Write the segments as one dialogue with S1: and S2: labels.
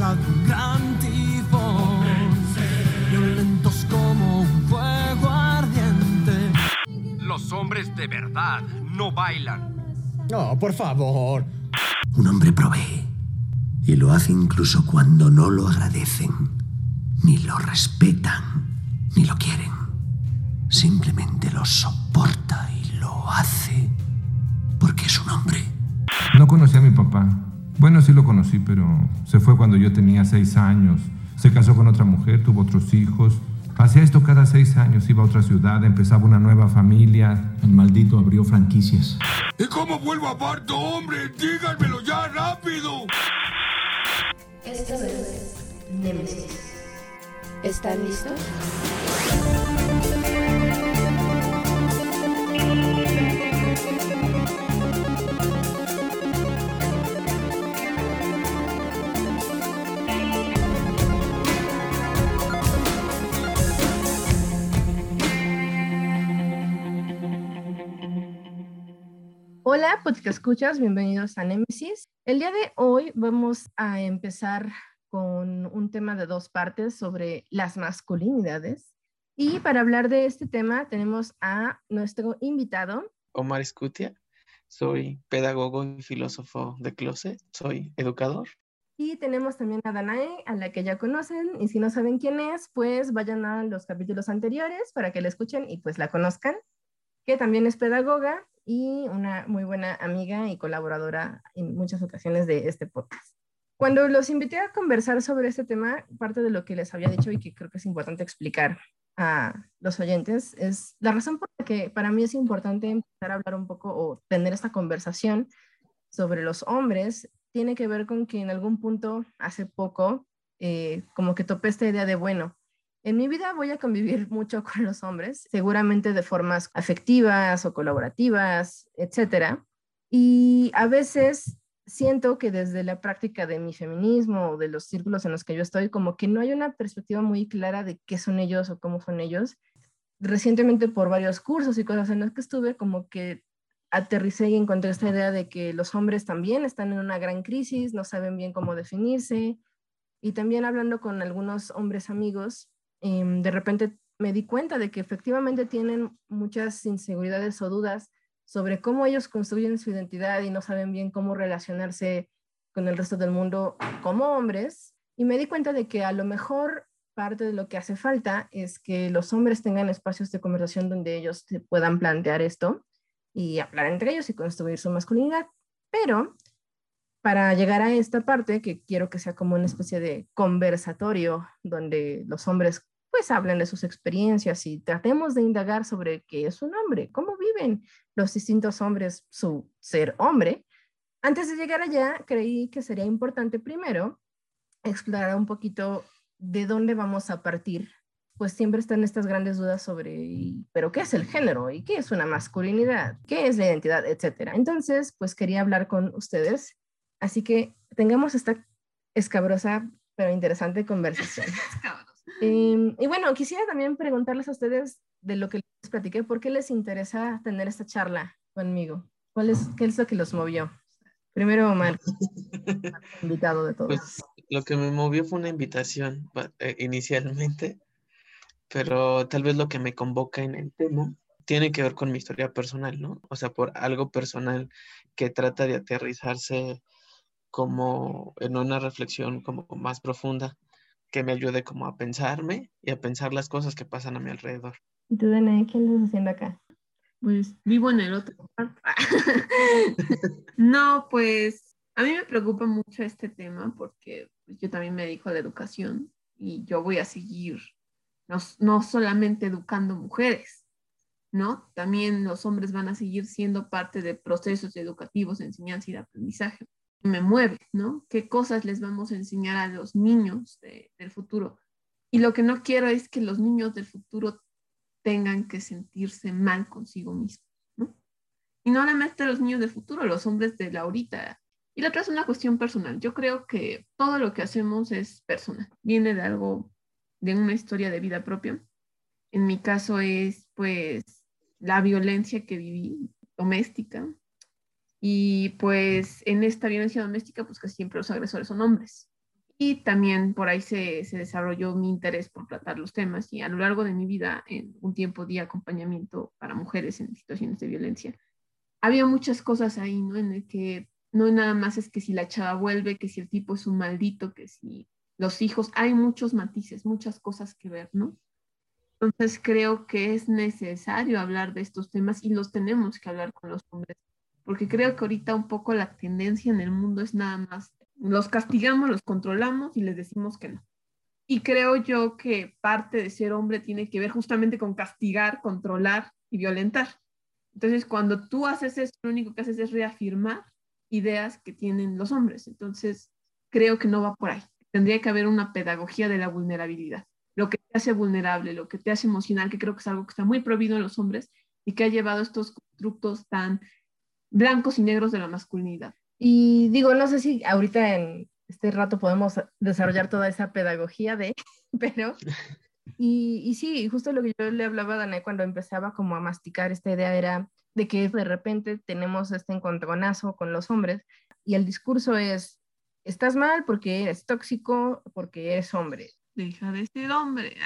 S1: fuerza de un gran tifón, violentos como un fuego ardiente.
S2: Los hombres de verdad no bailan.
S3: No, por favor.
S4: Un hombre provee y lo hace incluso cuando no lo agradecen, ni lo respetan, ni lo quieren. Simplemente lo soporta y lo hace porque es un hombre.
S5: No conocí a mi papá. Bueno, sí lo conocí, pero se fue cuando yo tenía seis años. Se casó con otra mujer, tuvo otros hijos. Hacía esto cada seis años, iba a otra ciudad, empezaba una nueva familia.
S3: El maldito abrió franquicias.
S6: ¿Y cómo vuelvo a parto, hombre? Díganmelo ya rápido.
S7: Esto es Nemesis. ¿Están listos?
S8: Hola, pues te escuchas, bienvenidos a Nemesis. El día de hoy vamos a empezar con un tema de dos partes sobre las masculinidades. Y para hablar de este tema tenemos a nuestro invitado.
S9: Omar Escutia, soy pedagogo y filósofo de closet, soy educador.
S8: Y tenemos también a Danae, a la que ya conocen, y si no saben quién es, pues vayan a los capítulos anteriores para que la escuchen y pues la conozcan, que también es pedagoga y una muy buena amiga y colaboradora en muchas ocasiones de este podcast. Cuando los invité a conversar sobre este tema, parte de lo que les había dicho y que creo que es importante explicar a los oyentes es la razón por la que para mí es importante empezar a hablar un poco o tener esta conversación sobre los hombres tiene que ver con que en algún punto hace poco eh, como que topé esta idea de bueno, en mi vida voy a convivir mucho con los hombres, seguramente de formas afectivas o colaborativas, etcétera. Y a veces siento que desde la práctica de mi feminismo o de los círculos en los que yo estoy, como que no hay una perspectiva muy clara de qué son ellos o cómo son ellos. Recientemente por varios cursos y cosas en los que estuve, como que aterricé y encontré esta idea de que los hombres también están en una gran crisis, no saben bien cómo definirse. Y también hablando con algunos hombres amigos, Em, de repente me di cuenta de que efectivamente tienen muchas inseguridades o dudas sobre cómo ellos construyen su identidad y no saben bien cómo relacionarse con el resto del mundo como hombres. Y me di cuenta de que a lo mejor parte de lo que hace falta es que los hombres tengan espacios de conversación donde ellos puedan plantear esto y hablar entre ellos y construir su masculinidad. Pero para llegar a esta parte, que quiero que sea como una especie de conversatorio donde los hombres pues hablen de sus experiencias y tratemos de indagar sobre qué es un hombre, cómo viven los distintos hombres su ser hombre. Antes de llegar allá, creí que sería importante primero explorar un poquito de dónde vamos a partir, pues siempre están estas grandes dudas sobre, pero ¿qué es el género? ¿Y qué es una masculinidad? ¿Qué es la identidad? Etcétera. Entonces, pues quería hablar con ustedes. Así que tengamos esta escabrosa pero interesante conversación. Em, y bueno, quisiera también preguntarles a ustedes de lo que les platiqué, ¿por qué les interesa tener esta charla conmigo? ¿Cuál es, ¿Qué es lo que los movió? Primero, Omar, invitado de todos.
S9: Pues, lo que me movió fue una invitación eh, inicialmente, pero tal vez lo que me convoca en el tema tiene que ver con mi historia personal, ¿no? O sea, por algo personal que trata de aterrizarse como en una reflexión como más profunda que me ayude como a pensarme y a pensar las cosas que pasan a mi alrededor.
S8: ¿Y tú, Dene, qué estás haciendo acá?
S10: Pues vivo en el otro. no, pues a mí me preocupa mucho este tema porque pues, yo también me dedico a la educación y yo voy a seguir no, no solamente educando mujeres, ¿no? También los hombres van a seguir siendo parte de procesos educativos de enseñanza y de aprendizaje me mueve, ¿no? ¿Qué cosas les vamos a enseñar a los niños del futuro? Y lo que no quiero es que los niños del futuro tengan que sentirse mal consigo mismos, ¿no? Y no solamente los niños del futuro, los hombres de la ahorita. Y la otra es una cuestión personal. Yo creo que todo lo que hacemos es personal, viene de algo, de una historia de vida propia. En mi caso es, pues, la violencia que viví doméstica, y pues en esta violencia doméstica, pues que siempre los agresores son hombres. Y también por ahí se, se, desarrolló mi interés por tratar los temas y a lo largo de mi vida, en un tiempo de acompañamiento para mujeres en situaciones de violencia, había muchas cosas ahí, ¿no? En el que no nada más es que si la chava vuelve, que si el tipo es un maldito, que si los hijos, hay muchos matices, muchas cosas que ver, ¿no? Entonces creo que es necesario hablar de estos temas y los tenemos que hablar con los hombres, porque creo que ahorita un poco la tendencia en el mundo es nada más los castigamos, los controlamos y les decimos que no. Y creo yo que parte de ser hombre tiene que ver justamente con castigar, controlar y violentar. Entonces, cuando tú haces eso, lo único que haces es reafirmar ideas que tienen los hombres. Entonces, creo que no va por ahí. Tendría que haber una pedagogía de la vulnerabilidad. Lo que te hace vulnerable, lo que te hace emocional, que creo que es algo que está muy prohibido en los hombres y que ha llevado estos constructos tan blancos y negros de la masculinidad.
S8: Y digo, no sé si ahorita en este rato podemos desarrollar toda esa pedagogía de, pero, y, y sí, justo lo que yo le hablaba a Danae cuando empezaba como a masticar esta idea era de que de repente tenemos este encontronazo con los hombres y el discurso es, estás mal porque eres tóxico, porque eres hombre.
S10: Deja de ser hombre.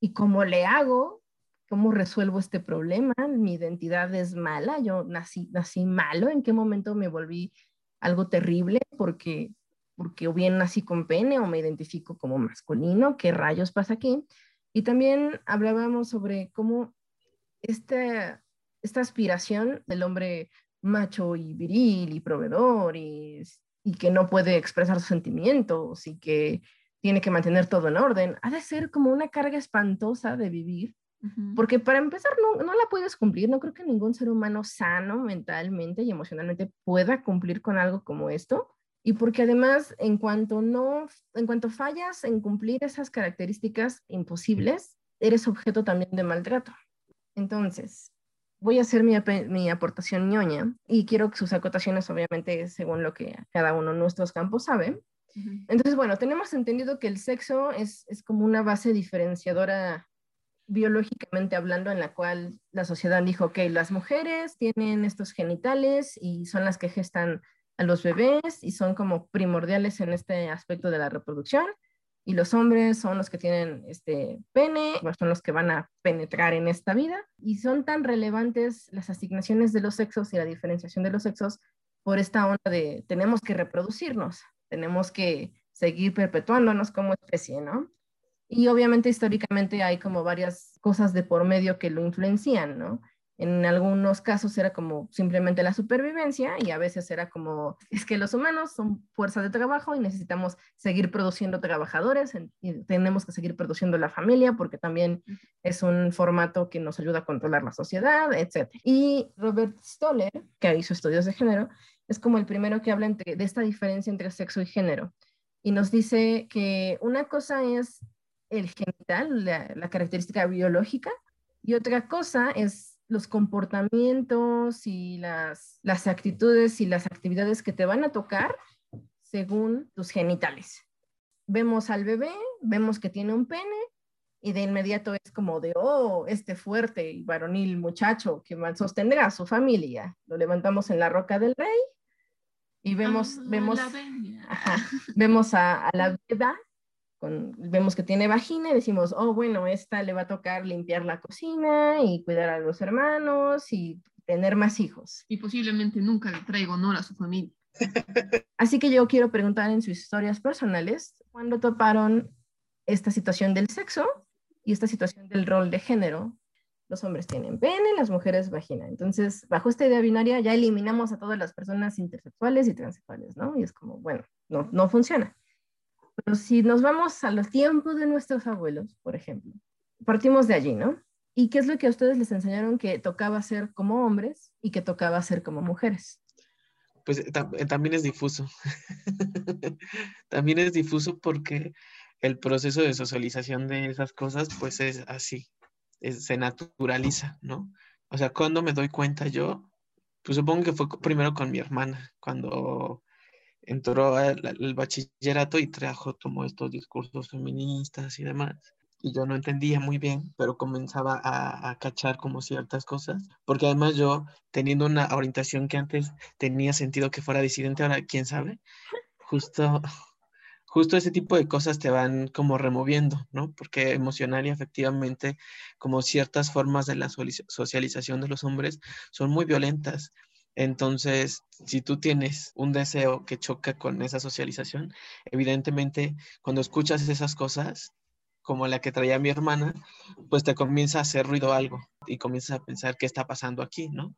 S8: ¿Y cómo le hago? ¿Cómo resuelvo este problema? Mi identidad es mala, yo nací, nací malo, ¿en qué momento me volví algo terrible porque, porque o bien nací con pene o me identifico como masculino, ¿qué rayos pasa aquí? Y también hablábamos sobre cómo esta, esta aspiración del hombre macho y viril y proveedor y, y que no puede expresar sus sentimientos y que tiene que mantener todo en orden, ha de ser como una carga espantosa de vivir porque para empezar, no, no, la puedes cumplir. No creo que ningún ser humano sano mentalmente y emocionalmente pueda cumplir con algo como esto. Y porque además, en cuanto no, en cuanto fallas en cumplir esas características imposibles, eres objeto también de maltrato. Entonces, voy a hacer mi, mi aportación ñoña y quiero que sus acotaciones, obviamente, según lo que cada uno de nuestros campos sabe. Entonces, bueno, tenemos entendido que el sexo es, es como una base diferenciadora biológicamente hablando, en la cual la sociedad dijo, ok, las mujeres tienen estos genitales y son las que gestan a los bebés y son como primordiales en este aspecto de la reproducción, y los hombres son los que tienen este pene, son los que van a penetrar en esta vida, y son tan relevantes las asignaciones de los sexos y la diferenciación de los sexos por esta onda de tenemos que reproducirnos, tenemos que seguir perpetuándonos como especie, ¿no? Y obviamente históricamente hay como varias cosas de por medio que lo influencian, ¿no? En algunos casos era como simplemente la supervivencia y a veces era como, es que los humanos son fuerza de trabajo y necesitamos seguir produciendo trabajadores y tenemos que seguir produciendo la familia porque también es un formato que nos ayuda a controlar la sociedad, etc. Y Robert Stoller, que hizo estudios de género, es como el primero que habla entre, de esta diferencia entre sexo y género y nos dice que una cosa es el genital, la, característica biológica, y otra cosa es los comportamientos y las, las actitudes y las actividades que te van a tocar según tus genitales. Vemos al bebé, vemos que tiene un pene y de inmediato es como de, oh, este fuerte y varonil muchacho que sostendrá a su familia. Lo levantamos en la roca del rey y vemos, ah, vemos, vemos a, a la vemos que tiene vagina y decimos, oh, bueno, esta le va a tocar limpiar la cocina y cuidar a los hermanos y tener más hijos.
S10: Y posiblemente nunca le traigo honor a su familia.
S8: Así que yo quiero preguntar en sus historias personales, ¿cuándo toparon esta situación del sexo y esta situación del rol de género? Los hombres tienen pene, las mujeres vagina. Entonces, bajo esta idea binaria ya eliminamos a todas las personas intersexuales y transexuales, ¿no? Y es como, bueno, no, no funciona. Pero si nos vamos a los tiempos de nuestros abuelos, por ejemplo, partimos de allí, ¿no? ¿Y qué es lo que a ustedes les enseñaron que tocaba hacer como hombres y que tocaba hacer como mujeres?
S9: Pues eh, eh, también es difuso. también es difuso porque el proceso de socialización de esas cosas, pues es así, se naturaliza, ¿no? O sea, cuando me doy cuenta yo, pues supongo que fue primero con mi hermana, cuando entró al, bachillerato y trajo, tomó estos discursos feministas y demás. Y yo no entendía muy bien, pero comenzaba a, a, cachar como ciertas cosas, porque además yo, teniendo una orientación que antes tenía sentido que fuera disidente, ahora quién sabe, justo, justo ese tipo de cosas te van como removiendo, ¿no? Porque emocional y afectivamente, como ciertas formas de la socialización de los hombres son muy violentas. Entonces, si tú tienes un deseo que choca con esa socialización, evidentemente cuando escuchas esas cosas, como la que traía mi hermana, pues te comienza a hacer ruido algo y comienzas a pensar qué está pasando aquí, ¿no?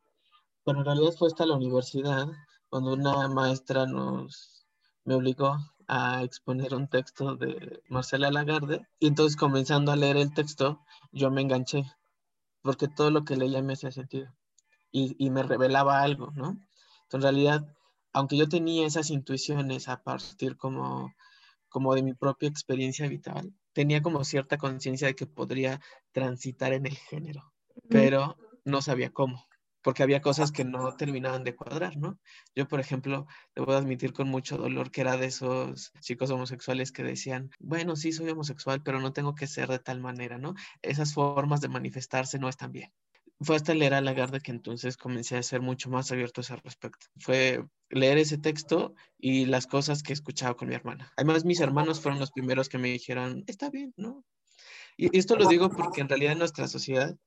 S9: Pero en realidad fue hasta la universidad cuando una maestra nos me obligó a exponer un texto de Marcela Lagarde y entonces comenzando a leer el texto yo me enganché porque todo lo que leía me hacía sentido y, y me revelaba algo, ¿no? Entonces, en realidad, aunque yo tenía esas intuiciones a partir como, como de mi propia experiencia vital, tenía como cierta conciencia de que podría transitar en el género, pero no sabía cómo porque había cosas que no terminaban de cuadrar, ¿no? Yo, por ejemplo, debo admitir con mucho dolor que era de esos chicos homosexuales que decían, bueno, sí, soy homosexual, pero no tengo que ser de tal manera, ¿no? Esas formas de manifestarse no están bien. Fue hasta leer a Lagarde que entonces comencé a ser mucho más abierto a ese respecto. Fue leer ese texto y las cosas que escuchaba con mi hermana. Además, mis hermanos fueron los primeros que me dijeron, está bien, ¿no? Y esto lo digo porque en realidad en nuestra sociedad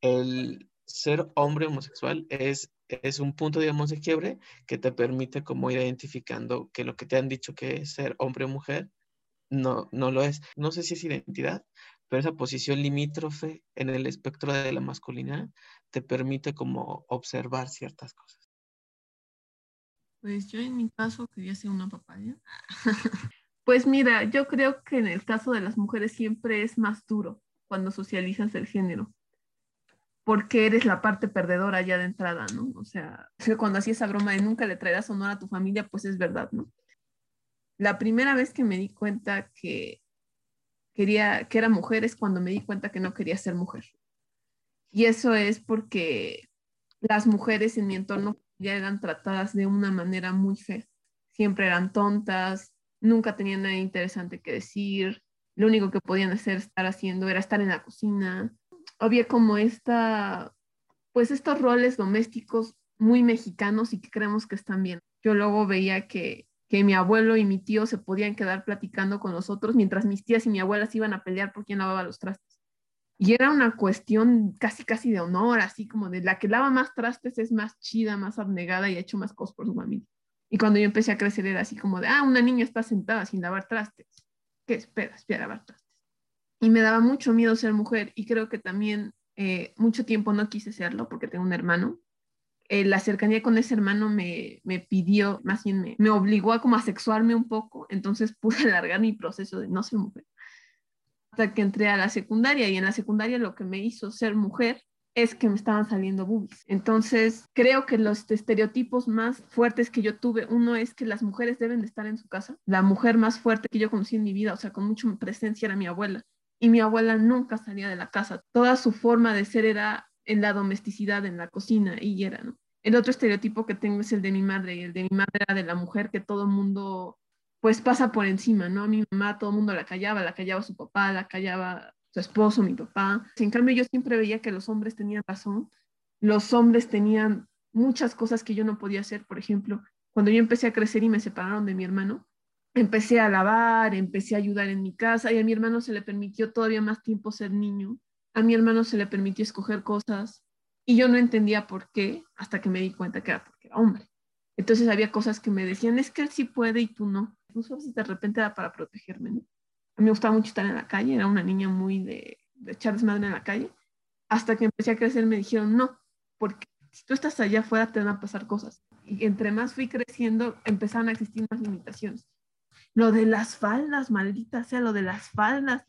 S9: el, ser hombre homosexual es, es un punto, digamos, de quiebre que te permite como ir identificando que lo que te han dicho que es ser hombre o mujer no, no lo es. No sé si es identidad, pero esa posición limítrofe en el espectro de la masculinidad te permite como observar ciertas cosas.
S10: Pues yo en mi caso quería ser una papaya. pues mira, yo creo que en el caso de las mujeres siempre es más duro cuando socializas el género porque eres la parte perdedora ya de entrada, ¿no? O sea, cuando hacía esa broma de nunca le traerás honor a tu familia, pues es verdad, ¿no? La primera vez que me di cuenta que quería, que era mujer es cuando me di cuenta que no quería ser mujer. Y eso es porque las mujeres en mi entorno ya eran tratadas de una manera muy fea. Siempre eran tontas, nunca tenían nada interesante que decir, lo único que podían hacer estar haciendo era estar en la cocina, había como esta, pues estos roles domésticos muy mexicanos y que creemos que están bien. Yo luego veía que, que mi abuelo y mi tío se podían quedar platicando con los otros mientras mis tías y mi abuela se iban a pelear por quién lavaba los trastes. Y era una cuestión casi, casi de honor, así como de la que lava más trastes es más chida, más abnegada y ha hecho más cosas por su familia. Y cuando yo empecé a crecer era así como de, ah, una niña está sentada sin lavar trastes. ¿Qué esperas? Voy a lavar trastes y me daba mucho miedo ser mujer y creo que también eh, mucho tiempo no quise serlo porque tengo un hermano. Eh, la cercanía con ese hermano me, me pidió, más bien me, me, obligó a como a sexuarme un poco, entonces pude alargar mi proceso de no ser mujer. Hasta que entré a la secundaria y en la secundaria lo que me hizo ser mujer es que me estaban saliendo boobies. Entonces, creo que los estereotipos más fuertes que yo tuve, uno es que las mujeres deben de estar en su casa. La mujer más fuerte que yo conocí en mi vida, o sea, con mucha presencia, era mi abuela y mi abuela nunca salía de la casa. Toda su forma de ser era en la domesticidad, en la cocina, y era, ¿no? El otro estereotipo que tengo es el de mi madre, y el de mi madre era de la mujer que todo mundo, pues, pasa por encima, ¿no? A mi mamá todo el mundo la callaba, la callaba su papá, la callaba su esposo, mi papá. En cambio, yo siempre veía que los hombres tenían razón, los hombres tenían muchas cosas que yo no podía hacer, por ejemplo, cuando yo empecé a crecer y me separaron de mi hermano, empecé a lavar, empecé a ayudar en mi casa y a mi hermano se le permitió todavía más tiempo ser niño. A mi hermano se le permitió escoger cosas y yo no entendía por qué hasta que me di cuenta que era porque era hombre. Entonces había cosas que me decían, es que él sí puede y tú no. No si de repente era para protegerme. A mí me gustaba mucho estar en la calle, era una niña muy de, de echar desmadre en la calle. Hasta que empecé a crecer me dijeron, no, porque si tú estás allá afuera te van a pasar cosas. Y entre más fui creciendo, empezaron a existir más limitaciones lo de las faldas, maldita sea, lo de las faldas.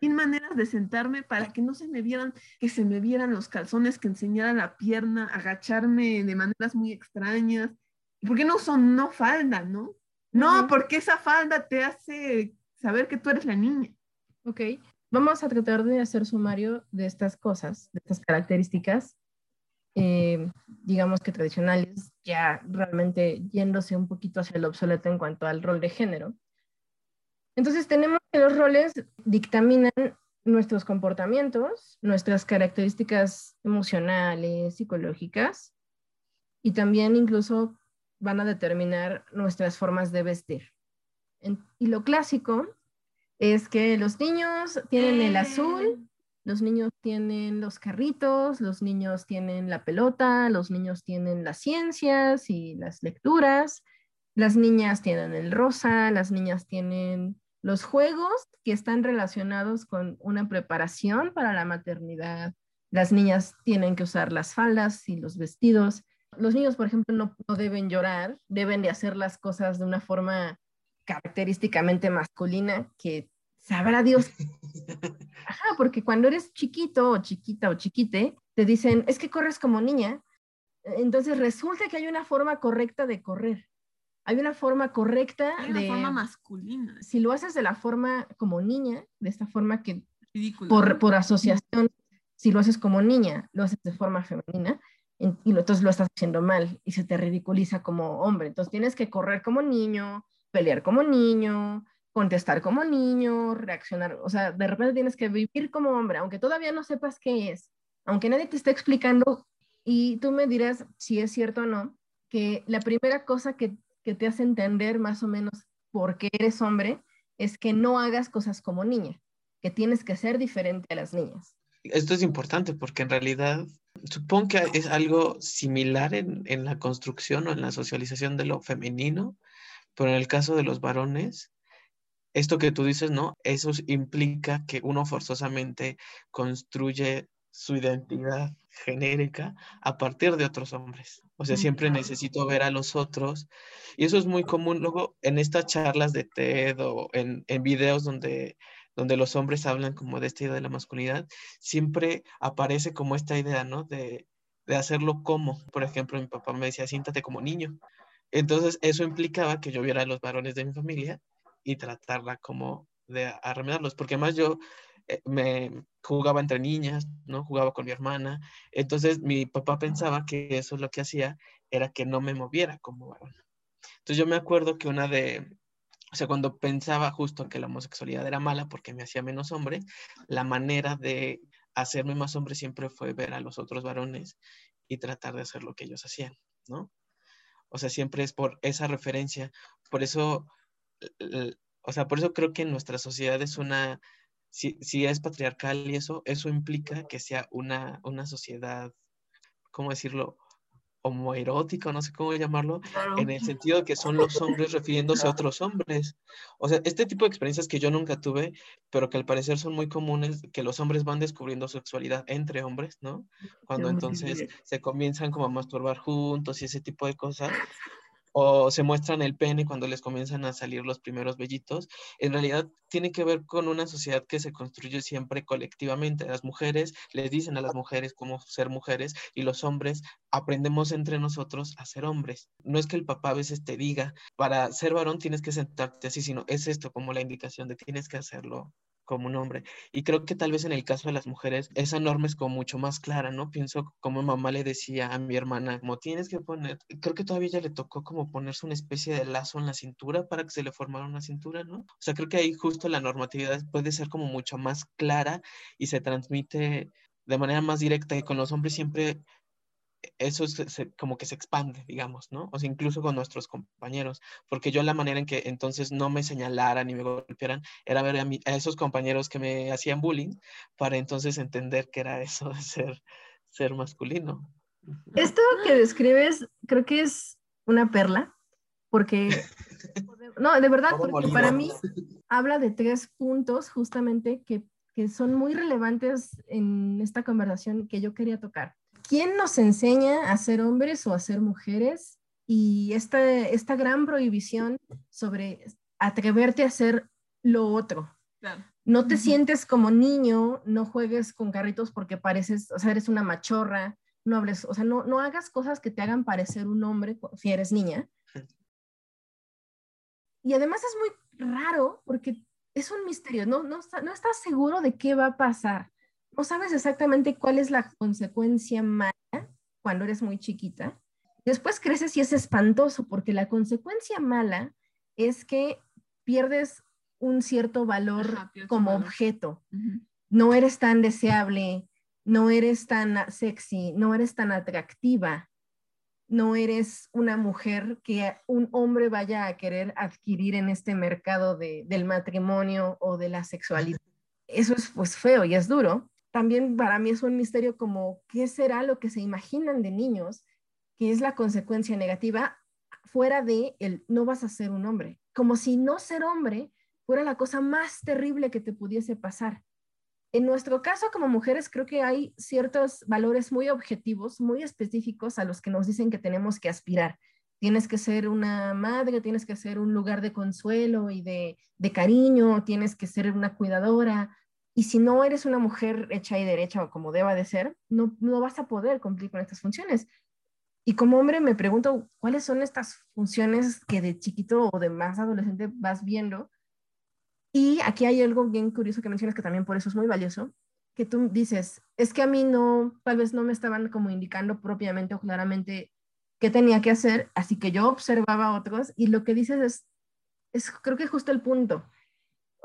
S10: Las maneras de sentarme para que no se me vieran, que se me vieran los calzones, que enseñara la pierna, agacharme de maneras muy extrañas. ¿Por qué no son no falda, no? No, porque esa falda te hace saber que tú eres la niña.
S8: Ok, vamos a tratar de hacer sumario de estas cosas, de estas características eh, digamos que tradicionales, ya realmente yéndose un poquito hacia el obsoleto en cuanto al rol de género. Entonces tenemos que los roles dictaminan nuestros comportamientos, nuestras características emocionales, psicológicas, y también incluso van a determinar nuestras formas de vestir. En- y lo clásico es que los niños tienen el azul, los niños tienen los carritos, los niños tienen la pelota, los niños tienen las ciencias y las lecturas, las niñas tienen el rosa, las niñas tienen los juegos que están relacionados con una preparación para la maternidad. Las niñas tienen que usar las faldas y los vestidos. Los niños, por ejemplo, no, no deben llorar, deben de hacer las cosas de una forma característicamente masculina que sabrá Dios. Ajá, porque cuando eres chiquito o chiquita o chiquite, te dicen, es que corres como niña. Entonces resulta que hay una forma correcta de correr. Hay una forma correcta
S10: Hay una
S8: de...
S10: forma masculina.
S8: Si lo haces de la forma como niña, de esta forma que
S10: Ridículo.
S8: por, por asociación, si lo haces como niña, lo haces de forma femenina, en- y lo- entonces lo estás haciendo mal y se te ridiculiza como hombre. Entonces tienes que correr como niño, pelear como niño, contestar como niño, reaccionar, o sea, de repente tienes que vivir como hombre, aunque todavía no sepas qué es, aunque nadie te esté explicando y tú me dirás si es cierto o no, que la primera cosa que, que te hace entender más o menos por qué eres hombre es que no hagas cosas como niña, que tienes que ser diferente a las niñas.
S9: Esto es importante porque en realidad supongo que es algo similar en, en la construcción o en la socialización de lo femenino, pero en el caso de los varones, esto que tú dices, ¿no? Eso implica que uno forzosamente construye su identidad genérica a partir de otros hombres. O sea, siempre necesito ver a los otros. Y eso es muy común luego en estas charlas de TED o en, en videos donde, donde los hombres hablan como de esta idea de la masculinidad, siempre aparece como esta idea, ¿no? De, de hacerlo como. Por ejemplo, mi papá me decía, siéntate como niño. Entonces, eso implicaba que yo viera a los varones de mi familia y tratarla como de arremedarlos, porque además yo me jugaba entre niñas, ¿no? Jugaba con mi hermana. Entonces, mi papá pensaba que eso lo que hacía era que no me moviera como varón. Entonces, yo me acuerdo que una de, o sea, cuando pensaba justo que la homosexualidad era mala porque me hacía menos hombre, la manera de hacerme más hombre siempre fue ver a los otros varones y tratar de hacer lo que ellos hacían, ¿no? O sea, siempre es por esa referencia. Por eso, o sea, por eso creo que en nuestra sociedad es una, si, si es patriarcal y eso, eso implica que sea una, una sociedad, ¿cómo decirlo? homoerótica, no sé cómo llamarlo, en el sentido de que son los hombres refiriéndose a otros hombres. O sea, este tipo de experiencias que yo nunca tuve, pero que al parecer son muy comunes, que los hombres van descubriendo sexualidad entre hombres, ¿no? Cuando entonces se comienzan como a masturbar juntos y ese tipo de cosas, o se muestran el pene cuando les comienzan a salir los primeros vellitos, en realidad tiene que ver con una sociedad que se construye siempre colectivamente. Las mujeres les dicen a las mujeres cómo ser mujeres y los hombres aprendemos entre nosotros a ser hombres. No es que el papá a veces te diga, para ser varón tienes que sentarte así, sino es esto como la indicación de tienes que hacerlo como un hombre. Y creo que tal vez en el caso de las mujeres, esa norma es como mucho más clara, ¿no? Pienso como mamá le decía a mi hermana, como tienes que poner, creo que todavía ella le tocó como ponerse una especie de lazo en la cintura para que se le formara una cintura, ¿no? O sea, creo que ahí justo la normatividad puede ser como mucho más clara y se transmite de manera más directa y con los hombres siempre eso se, como que se expande, digamos, ¿no? O sea, incluso con nuestros compañeros, porque yo la manera en que entonces no me señalaran y me golpearan era ver a, mi, a esos compañeros que me hacían bullying para entonces entender que era eso de ser, ser masculino.
S8: Esto que describes creo que es una perla, porque, no, de verdad, porque para mí habla de tres puntos justamente que, que son muy relevantes en esta conversación que yo quería tocar. ¿Quién nos enseña a ser hombres o a ser mujeres? Y esta, esta gran prohibición sobre atreverte a hacer lo otro.
S10: Claro.
S8: No te uh -huh. sientes como niño, no juegues con carritos porque pareces, o sea, eres una machorra, no hables, o sea, no, no hagas cosas que te hagan parecer un hombre si eres niña. Y además es muy raro porque es un misterio, no, no, no estás seguro de qué va a pasar no sabes exactamente cuál es la consecuencia mala cuando eres muy chiquita. Después creces y es espantoso porque la consecuencia mala es que pierdes un cierto valor Ajá, como valor. objeto. Uh -huh. No eres tan deseable, no eres tan sexy, no eres tan atractiva. no eres una mujer que un hombre vaya a querer adquirir en este mercado de, del matrimonio o de la sexualidad. Eso es pues feo y es duro. También para mí es un misterio como qué será lo que se imaginan de niños, que es la consecuencia negativa fuera de el no vas a ser un hombre. Como si no ser hombre fuera la cosa más terrible que te pudiese pasar. En nuestro caso como mujeres creo que hay ciertos valores muy objetivos, muy específicos a los que nos dicen que tenemos que aspirar. Tienes que ser una madre, tienes que ser un lugar de consuelo y de, cariño, tienes que ser una cuidadora. Y si no eres una mujer hecha y derecha o como deba de ser, no, no vas a poder cumplir con estas funciones. Y como hombre me pregunto, ¿cuáles son estas funciones que de chiquito o de más adolescente vas viendo? Y aquí hay algo bien curioso que mencionas que también por eso es muy valioso, que tú dices, es que a mí no, tal vez no me estaban como indicando propiamente o claramente qué tenía que hacer, así que yo observaba a otros y lo que dices es, es creo que justo el punto.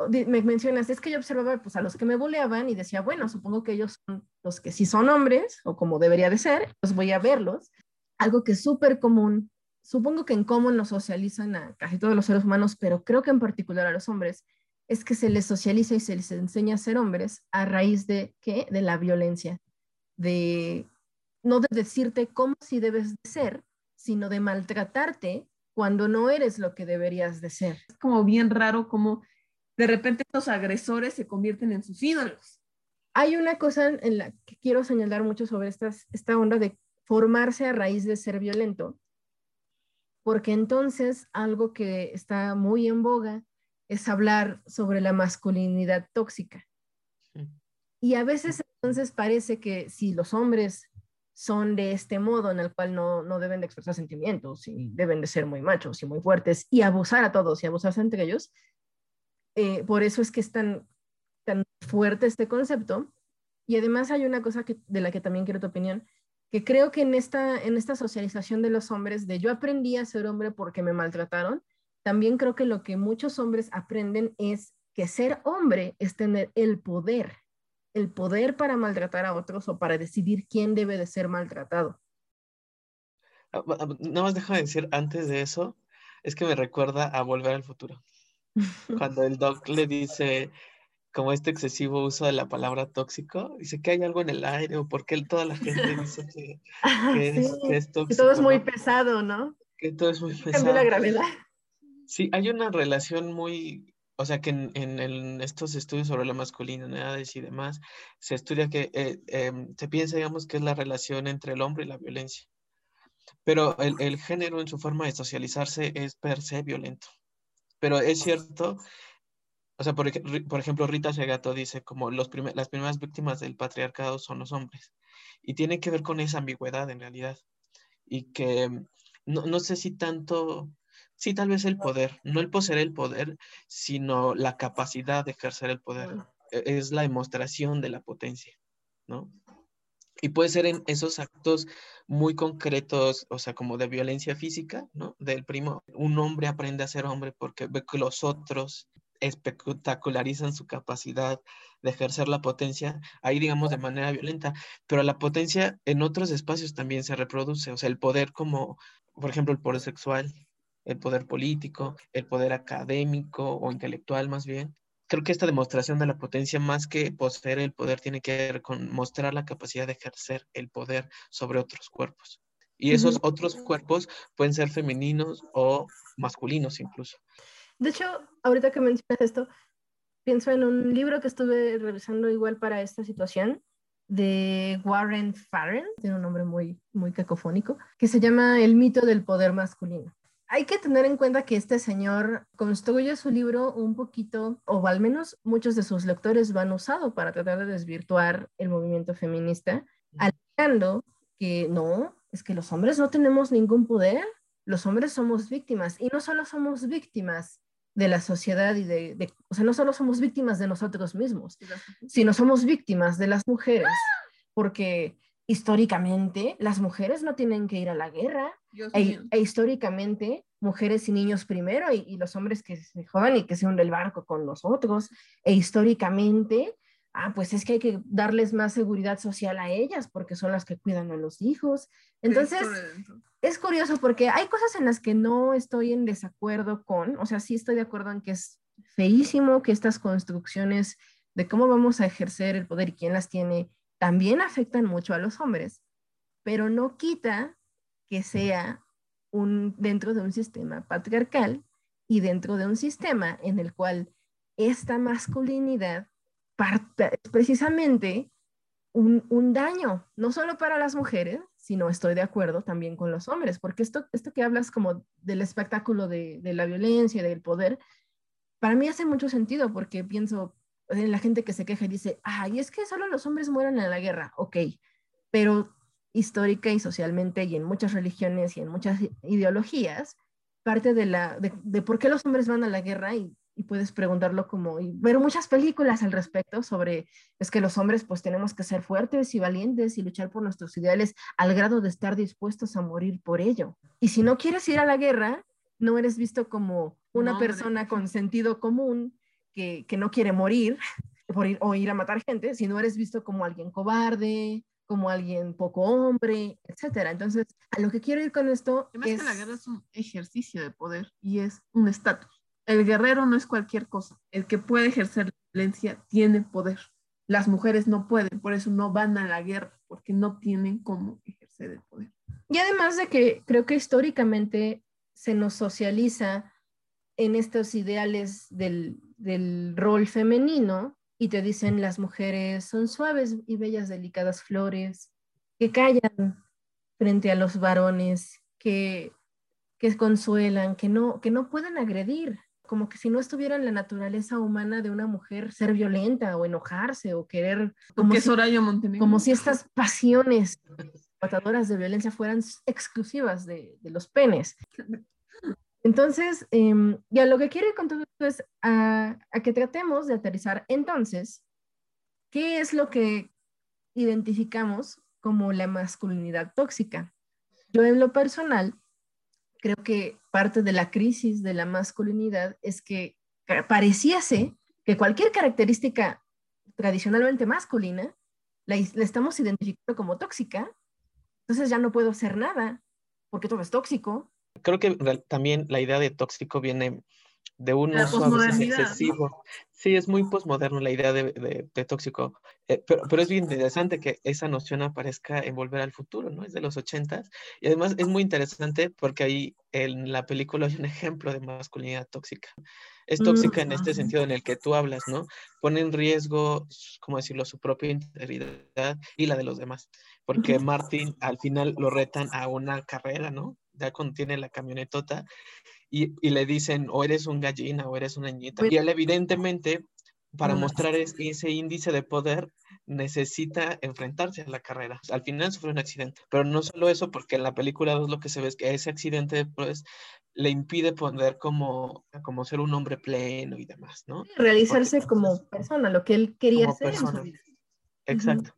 S8: Me mencionas, es que yo observaba pues, a los que me buleaban y decía, bueno, supongo que ellos son los que sí son hombres o como debería de ser, pues voy a verlos. Algo que es súper común, supongo que en cómo nos socializan a casi todos los seres humanos, pero creo que en particular a los hombres, es que se les socializa y se les enseña a ser hombres a raíz de qué? De la violencia, de no de decirte cómo si debes de ser, sino de maltratarte cuando no eres lo que deberías de ser.
S10: Es como bien raro como de repente estos agresores se convierten en sus ídolos.
S8: Hay una cosa en la que quiero señalar mucho sobre estas, esta onda de formarse a raíz de ser violento, porque entonces algo que está muy en boga es hablar sobre la masculinidad tóxica. Y a veces entonces parece que si los hombres son de este modo en el cual no, deben de expresar sentimientos y deben de ser muy machos y muy fuertes y abusar a todos y abusarse entre ellos, eh, por eso es que es tan, tan fuerte este concepto. Y además hay una cosa que, de la que también quiero tu opinión, que creo que en esta, en esta socialización de los hombres, de yo aprendí a ser hombre porque me maltrataron, también creo que lo que muchos hombres aprenden es que ser hombre es tener el poder, el poder para maltratar a otros o para decidir quién debe de ser maltratado.
S9: Ah, ah, nada más dejo de decir antes de eso, es que me recuerda a Volver al Futuro. Cuando el doc le dice como este excesivo uso de la palabra tóxico, dice que hay algo en el aire o porque toda la gente dice que, es, tóxico.
S8: Que todo es muy pesado, ¿no?
S9: Que todo es muy pesado.
S8: la gravedad.
S9: Sí, hay una relación muy, o sea que en, estos estudios sobre la masculinidad y demás, se estudia que eh, em, se piensa, digamos, que es la relación entre el hombre y la violencia. Pero el, género en su forma de socializarse es per se violento. Pero es cierto, o sea, por, ejemplo, Rita Segato dice como los las primeras víctimas del patriarcado son los hombres. Y tiene que ver con esa ambigüedad en realidad. Y que no, no sé si tanto Sí, tal vez el poder, no el poseer el poder, sino la capacidad de ejercer el poder. E, es la demostración de la potencia, ¿no? Y puede ser en esos actos muy concretos, o sea, como de violencia física, ¿no? Del primo, un hombre aprende a ser hombre porque ve que los otros espectacularizan su capacidad de ejercer la potencia, ahí digamos de manera violenta, pero la potencia en otros espacios también se reproduce, o sea, el poder como, por ejemplo, el poder sexual, el poder político, el poder académico o intelectual más bien. Creo que esta demostración de la potencia, más que poseer el poder, tiene que ver con mostrar la capacidad de ejercer el poder sobre otros cuerpos. Y esos otros cuerpos pueden ser femeninos o masculinos incluso.
S8: De hecho, ahorita que mencionas esto, pienso en un libro que estuve revisando igual para esta situación de Warren Farrell, tiene un nombre muy, muy cacofónico, que se llama El mito del poder masculino hay que tener en cuenta que este señor construye su libro un poquito, o al menos muchos de sus lectores lo han usado para tratar de desvirtuar el movimiento feminista, alegando que no, es que los hombres no tenemos ningún poder, los hombres somos víctimas, y no solo somos víctimas de la sociedad y de, o sea, no solo somos víctimas de nosotros mismos, sino somos víctimas de las mujeres, porque históricamente las mujeres no tienen que ir a la guerra. E, e, históricamente mujeres y niños primero y, los hombres que se jodan y que se hunde el barco con nosotros e históricamente ah, pues es que hay que darles más seguridad social a ellas porque son las que cuidan a los hijos. Entonces, es curioso porque hay cosas en las que no estoy en desacuerdo con, o sea, sí estoy de acuerdo en que es feísimo que estas construcciones de cómo vamos a ejercer el poder y quién las tiene también afectan mucho a los hombres, pero no quita que sea un, dentro de un sistema patriarcal y dentro de un sistema en el cual esta masculinidad es precisamente un, un, daño, no solo para las mujeres, sino estoy de acuerdo también con los hombres, porque esto, esto que hablas como del espectáculo de, de la violencia, del poder, para mí hace mucho sentido porque pienso en la gente que se queja y dice, ay, es que solo los hombres mueren en la guerra, ok, pero histórica y socialmente y en muchas religiones y en muchas ideologías, parte de, la, de, de por qué los hombres van a la guerra y y puedes preguntarlo como, y ver muchas películas al respecto sobre, es que los hombres pues tenemos que ser fuertes y valientes y luchar por nuestros ideales al grado de estar dispuestos a morir por ello. Y si no quieres ir a la guerra, no eres visto como una persona con sentido común que, que, no quiere morir por ir, o ir a matar gente, sino eres visto como alguien cobarde, como alguien poco hombre, etcétera. Entonces, a lo que quiero ir con esto
S10: es que la guerra es un ejercicio de poder y es un estatus el guerrero no es cualquier cosa. El que puede ejercer la violencia tiene poder. Las mujeres no pueden, por eso no van a la guerra, porque no tienen cómo ejercer el poder.
S8: Y además de que creo que históricamente se nos socializa en estos ideales del, del rol femenino y te dicen las mujeres son suaves y bellas, delicadas flores, que callan frente a los varones, que, que consuelan, que no, que no pueden agredir, como que si no estuviera en la naturaleza humana de una mujer ser violenta o enojarse o querer...
S10: Como,
S8: si, como si estas pasiones matadoras de violencia fueran exclusivas de, de los penes. Entonces, eh, ya lo que quiero ir con todo esto es a, a que tratemos de aterrizar entonces qué es lo que identificamos como la masculinidad tóxica. Yo en lo personal creo que parte de la crisis de la masculinidad es que pareciese que cualquier característica tradicionalmente masculina la, estamos identificando como tóxica, entonces ya no puedo hacer nada porque todo es tóxico.
S9: Creo que también la idea de tóxico viene de un uso excesivo. Sí, es muy posmoderno la idea de, de, tóxico, eh, pero, pero, es bien interesante que esa noción aparezca en Volver al Futuro, ¿no? Es de los ochentas, y además es muy interesante porque ahí en la película hay un ejemplo de masculinidad tóxica. Es mm, tóxica en este sentido en el que tú hablas, ¿no? Pone en riesgo, ¿cómo decirlo?, su propia integridad y la de los demás, porque Martin al final lo retan a una carrera, ¿no? Ya contiene la camionetota y, le dicen o eres un gallina o eres una niñita. Y él evidentemente, para mostrar ese índice de poder, necesita enfrentarse a la carrera. Al final sufre un accidente, pero no solo eso, porque en la película lo que se ve es que ese accidente pues, le impide poder como, como ser un hombre pleno y demás, ¿no?
S8: Realizarse como persona, lo que él quería ser.
S9: Exacto.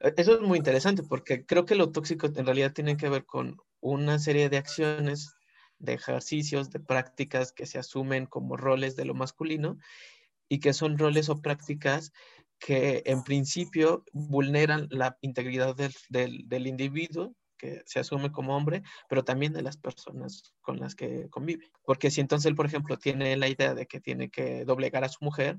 S9: E, eso es muy interesante porque creo que lo tóxico en realidad tiene que ver con una serie de acciones de ejercicios, de prácticas que se asumen como roles de lo masculino y que son roles o prácticas que en principio vulneran la integridad del, del, individuo que se asume como hombre, pero también de las personas con las que convive. Porque si entonces él, por ejemplo, tiene la idea de que tiene que doblegar a su mujer,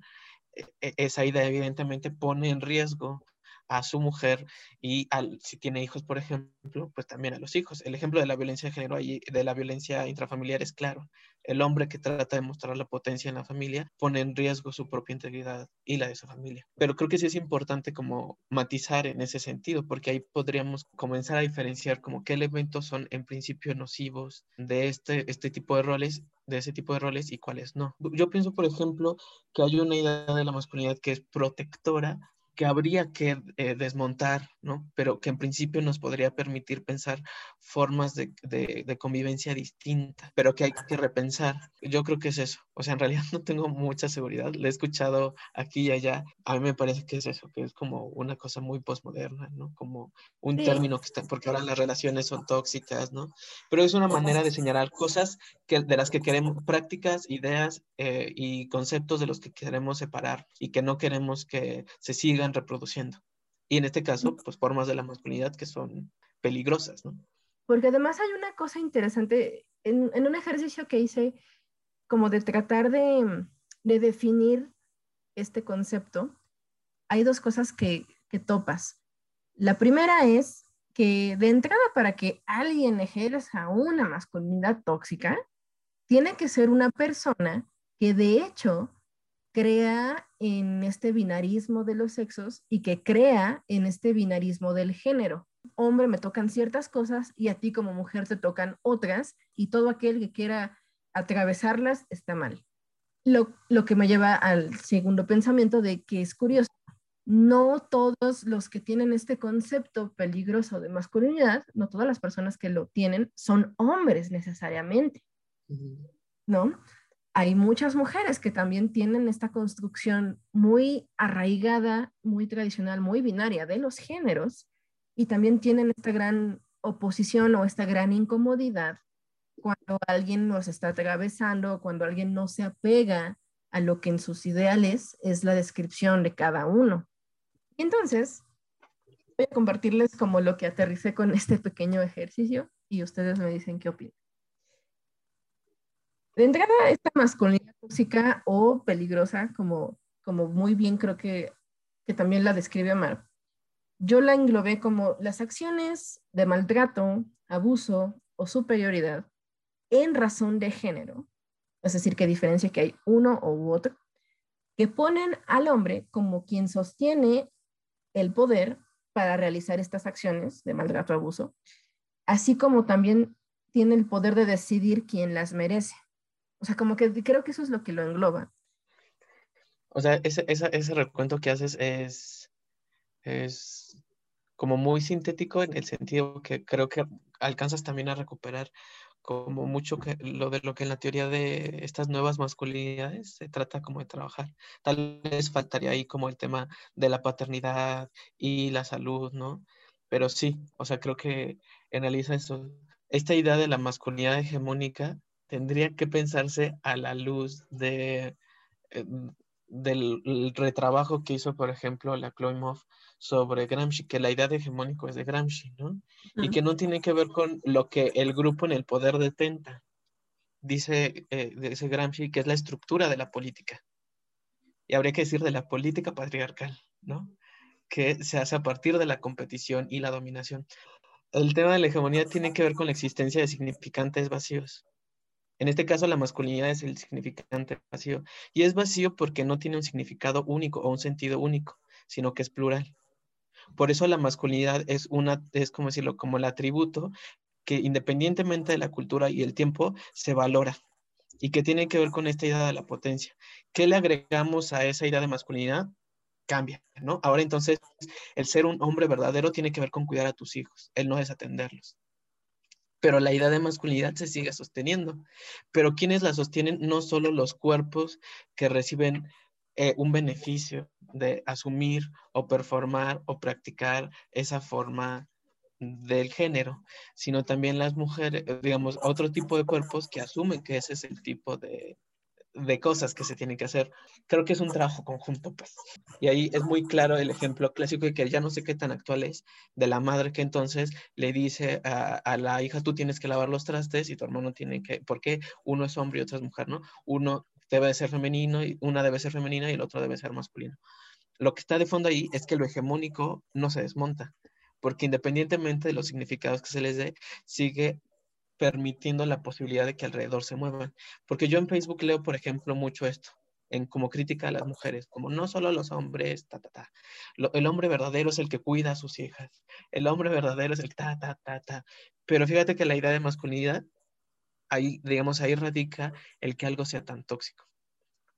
S9: e, e, esa idea evidentemente pone en riesgo a su mujer y al, si tiene hijos, por ejemplo, pues también a los hijos. El ejemplo de la violencia de género y de la violencia intrafamiliar es claro. El hombre que trata de mostrar la potencia en la familia pone en riesgo su propia integridad y la de su familia. Pero creo que sí es importante como matizar en ese sentido, porque ahí podríamos comenzar a diferenciar como qué elementos son en principio nocivos de este, este tipo de roles de ese tipo de roles y cuáles no. Yo pienso, por ejemplo, que hay una idea de la masculinidad que es protectora que habría que eh, desmontar, ¿no? Pero que en principio nos podría permitir pensar formas de, de, de, convivencia distinta, pero que hay que repensar. Yo creo que es eso. O sea, en realidad no tengo mucha seguridad. Le he escuchado aquí y allá. A mí me parece que es eso, que es como una cosa muy postmoderna, ¿no? Como un
S8: Sí.
S9: término que está, porque ahora las relaciones son tóxicas, ¿no? Pero es una manera de señalar cosas que, de las que queremos, prácticas, ideas eh, y conceptos de los que queremos separar y que no queremos que se sigan reproduciendo. Y en este caso, pues formas de la masculinidad que son peligrosas, ¿no?
S8: Porque además hay una cosa interesante en, en un ejercicio que hice como de tratar de, de definir este concepto. Hay dos cosas que, que topas. La primera es que de entrada para que alguien ejerza una masculinidad tóxica, tiene que ser una persona que de hecho crea en este binarismo de los sexos y que crea en este binarismo del género. Hombre, me tocan ciertas cosas y a ti como mujer te tocan otras y todo aquel que quiera atravesarlas está mal. Lo, lo que me lleva al segundo pensamiento de que es curioso. No todos los que tienen este concepto peligroso de masculinidad, no todas las personas que lo tienen son hombres necesariamente, ¿no? Hay muchas mujeres que también tienen esta construcción muy arraigada, muy tradicional, muy binaria de los géneros y también tienen esta gran oposición o esta gran incomodidad cuando alguien nos está atravesando, cuando alguien no se apega a lo que en sus ideales es la descripción de cada uno. Entonces, voy a compartirles como lo que aterricé con este pequeño ejercicio y ustedes me dicen qué opinan. De entrada, esta masculinidad tóxica o peligrosa, como, como muy bien creo que, que también la describe Amar, yo la englobé como las acciones de maltrato, abuso o superioridad en razón de género, es decir, que diferencia que hay uno u otro, que ponen al hombre como quien sostiene el poder para realizar estas acciones de maltrato, abuso, así como también tiene el poder de decidir quién las merece. O sea, como que creo que eso es lo que lo engloba.
S9: O sea, ese, recuento que haces es, como muy sintético en el sentido que creo que alcanzas también a recuperar como mucho lo de lo que en la teoría de estas nuevas masculinidades se trata como de trabajar. Tal vez faltaría ahí como el tema de la paternidad y la salud, ¿no? Pero sí, o sea, creo que analiza eso. Esta idea de la masculinidad hegemónica tendría que pensarse a la luz de, eh, del retrabajo que hizo, por ejemplo, la Moff sobre Gramsci, que la idea de hegemónico es de Gramsci, ¿no? Y que no tiene que ver con lo que el grupo en el poder detenta. Dice, eh, dice Gramsci que es la estructura de la política. Y habría que decir de la política patriarcal, ¿no? Que se hace a partir de la competición y la dominación. El tema de la hegemonía tiene que ver con la existencia de significantes vacíos. En este caso, la masculinidad es el significante vacío. Y es vacío porque no tiene un significado único o un sentido único, sino que es plural. Por eso la masculinidad es una, es como decirlo, como el atributo que independientemente de la cultura y el tiempo se valora y que tiene que ver con esta idea de la potencia. ¿Qué le agregamos a esa idea de masculinidad? Cambia, ¿no? Ahora entonces, el ser un hombre verdadero tiene que ver con cuidar a tus hijos, el no desatenderlos pero la idea de masculinidad se sigue sosteniendo. Pero quienes la sostienen no solo los cuerpos que reciben eh, un beneficio de asumir o performar o practicar esa forma del género, sino también las mujeres, digamos, otro tipo de cuerpos que asumen que ese es el tipo de, de cosas que se tienen que hacer. Creo que es un trabajo conjunto, pues. Y ahí es muy claro el ejemplo clásico de que ya no sé qué tan actual es, de la madre que entonces le dice a, la hija, tú tienes que lavar los trastes y tu hermano tiene que, porque uno es hombre y otro es mujer, ¿no? Uno debe de ser femenino y una debe ser femenina y el otro debe ser masculino. Lo que está de fondo ahí es que lo hegemónico no se desmonta, porque independientemente de los significados que se les dé, sigue permitiendo la posibilidad de que alrededor se muevan. Porque yo en Facebook leo, por ejemplo, mucho esto, en como crítica a las mujeres, como no solo a los hombres, ta, ta, ta. El hombre verdadero es el que cuida a sus hijas. El hombre verdadero es el ta, ta, ta, ta. Pero fíjate que la idea de masculinidad, ahí, digamos, ahí radica el que algo sea tan tóxico.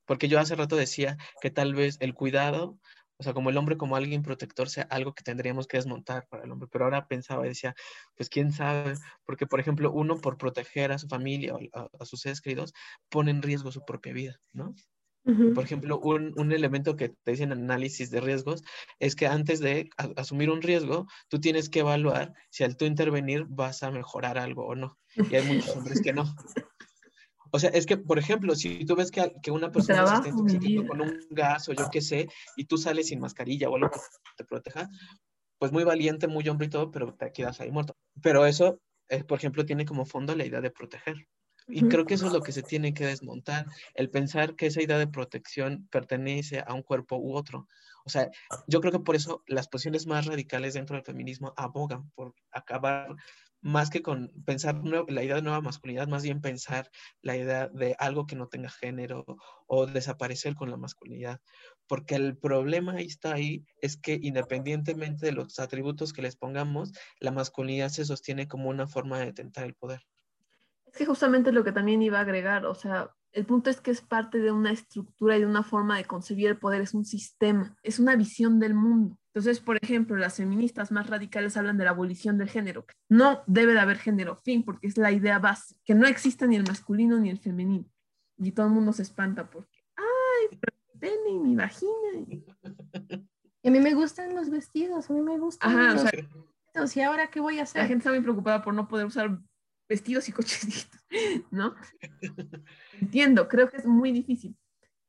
S9: Porque yo hace rato decía que tal vez el cuidado O sea, como el hombre como alguien protector sea algo que tendríamos que desmontar para el hombre. Pero ahora pensaba y decía, pues quién sabe, porque por ejemplo, uno por proteger a su familia o a, a sus seres queridos pone en riesgo su propia vida, ¿no? Por ejemplo, un, un, elemento que te dicen análisis de riesgos es que antes de a, asumir un riesgo, tú tienes que evaluar si al tú intervenir vas a mejorar algo o no. Y hay muchos hombres que no. O sea, es que, por ejemplo, si tú ves que, que una persona se está intoxicando con un gas o yo qué sé, y tú sales sin mascarilla o algo que te proteja, pues muy valiente, muy hombre y todo, pero te quedas ahí muerto. Pero eso, eh, por ejemplo, tiene como fondo la idea de proteger. Y creo que eso es lo que se tiene que desmontar, el pensar que esa idea de protección pertenece a un cuerpo u otro. O sea, yo creo que por eso las posiciones más radicales dentro del feminismo abogan por acabar más que con pensar la idea de nueva masculinidad, más bien pensar la idea de algo que no tenga género o desaparecer con la masculinidad. Porque el problema ahí está ahí, es que independientemente de los atributos que les pongamos, la masculinidad se sostiene como una forma de tentar el poder.
S10: Es que justamente lo que también iba a agregar, o sea, el punto es que es parte de una estructura y de una forma de concebir el poder, es un sistema, es una visión del mundo. Entonces, por ejemplo, las feministas más radicales hablan de la abolición del género. No debe de haber género, fin, porque es la idea base, que no exista ni el masculino ni el femenino. Y todo el mundo se espanta porque, ay, mi pene y mi vagina.
S8: Y a mí me gustan los vestidos, a mí me gustan
S10: Ajá,
S8: los
S10: o sea,
S8: vestidos. ¿Y ahora qué voy a hacer?
S10: la gente está muy preocupada por no poder usar vestidos y cochecitos, ¿no? Entiendo, creo que es muy difícil,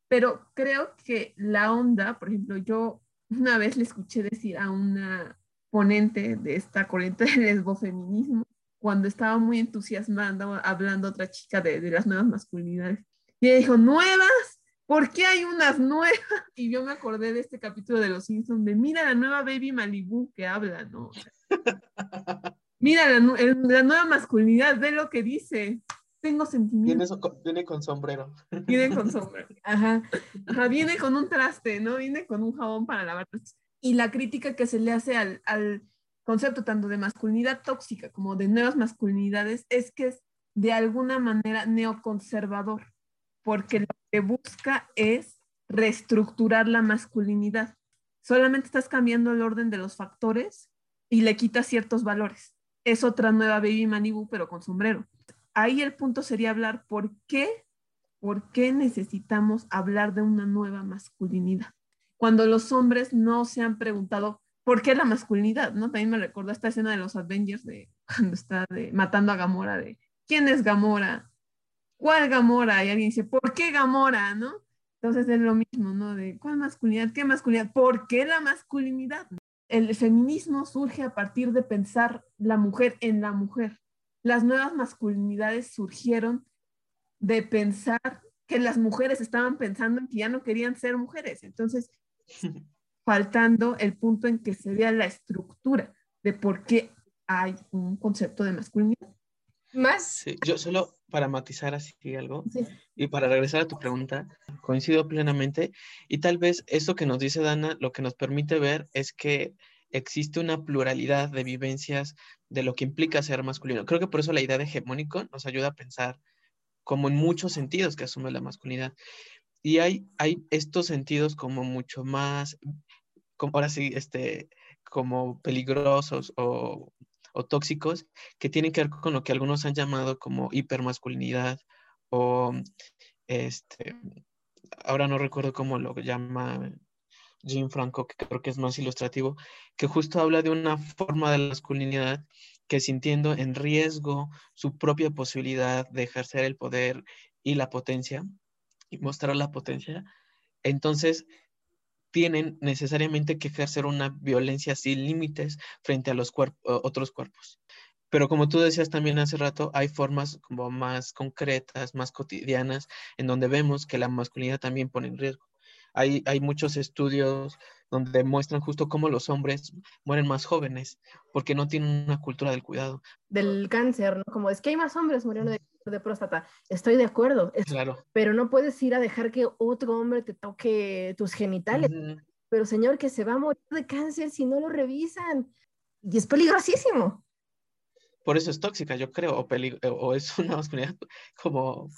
S10: pero creo que la onda, por ejemplo, yo una vez le escuché decir a una ponente de esta corriente del lesbofeminismo, cuando estaba muy entusiasmada hablando otra chica de, de las nuevas masculinidades, y ella dijo, ¿nuevas? ¿Por qué hay unas nuevas? Y yo me acordé de este capítulo de Los Simpsons de mira la nueva Baby Malibu que habla, ¿no? Mira la nueva masculinidad, ve lo que dice. Tengo
S9: Viene,
S10: sentimientos.
S9: viene con sombrero.
S10: Viene con sombrero.
S8: Ajá.
S10: Ajá, viene con un traste, ¿no? Viene con un jabón para lavar. Y la crítica que se le hace al, al concepto tanto de masculinidad tóxica como de nuevas masculinidades es que es de alguna manera neoconservador, porque lo que busca es reestructurar la masculinidad. Solamente estás cambiando el orden de los factores y le quitas ciertos valores. Es otra nueva Baby Malibu, pero con sombrero. Ahí el punto sería hablar por qué ¿por qué necesitamos hablar de una nueva masculinidad? Cuando los hombres no se han preguntado por qué la masculinidad, ¿no? También me recordó esta escena de los Avengers de cuando está matando a Gamora, de ¿quién es Gamora? ¿Cuál Gamora? Y alguien dice, ¿por qué Gamora? ¿No? Entonces es lo mismo, ¿no? De ¿cuál masculinidad? ¿Qué masculinidad? ¿Por qué la masculinidad? El feminismo surge a partir de pensar la mujer en la mujer. Las nuevas masculinidades surgieron de pensar que las mujeres estaban pensando en que ya no querían ser mujeres. Entonces, faltando el punto en que se vea la estructura de por qué hay un concepto de masculinidad.
S8: Más.
S9: Sí, yo solo para matizar así algo
S8: Sí.
S9: y para regresar a tu pregunta, coincido plenamente y tal vez eso que nos dice Dana lo que nos permite ver es que existe una pluralidad de vivencias de lo que implica ser masculino. Creo que por eso la idea de hegemónico nos ayuda a pensar como en muchos sentidos que asume la masculinidad. Y hay, hay estos sentidos como mucho más, ahora sí, este, como peligrosos o, o tóxicos, que tienen que ver con lo que algunos han llamado como hipermasculinidad o, este, ahora no recuerdo cómo lo llama Jim Franco, que creo que es más ilustrativo, que justo habla de una forma de la masculinidad que sintiendo en riesgo su propia posibilidad de ejercer el poder y la potencia, y mostrar la potencia, entonces tienen necesariamente que ejercer una violencia sin límites frente a los otros cuerpos. Pero como tú decías también hace rato, hay formas como más concretas, más cotidianas, en donde vemos que la masculinidad también pone en riesgo. Hay, hay muchos estudios donde muestran justo cómo los hombres mueren más jóvenes porque no tienen una cultura del cuidado.
S8: Del cáncer, ¿no? Como es que hay más hombres muriendo de, de próstata. Estoy de acuerdo,
S9: Claro.
S8: pero no puedes ir a dejar que otro hombre te toque tus genitales.
S9: Ujú.
S8: Pero señor, que se va a morir de cáncer si no lo revisan. Y es peligrosísimo.
S9: Por eso es tóxica, yo creo, o, o es una masculinidad como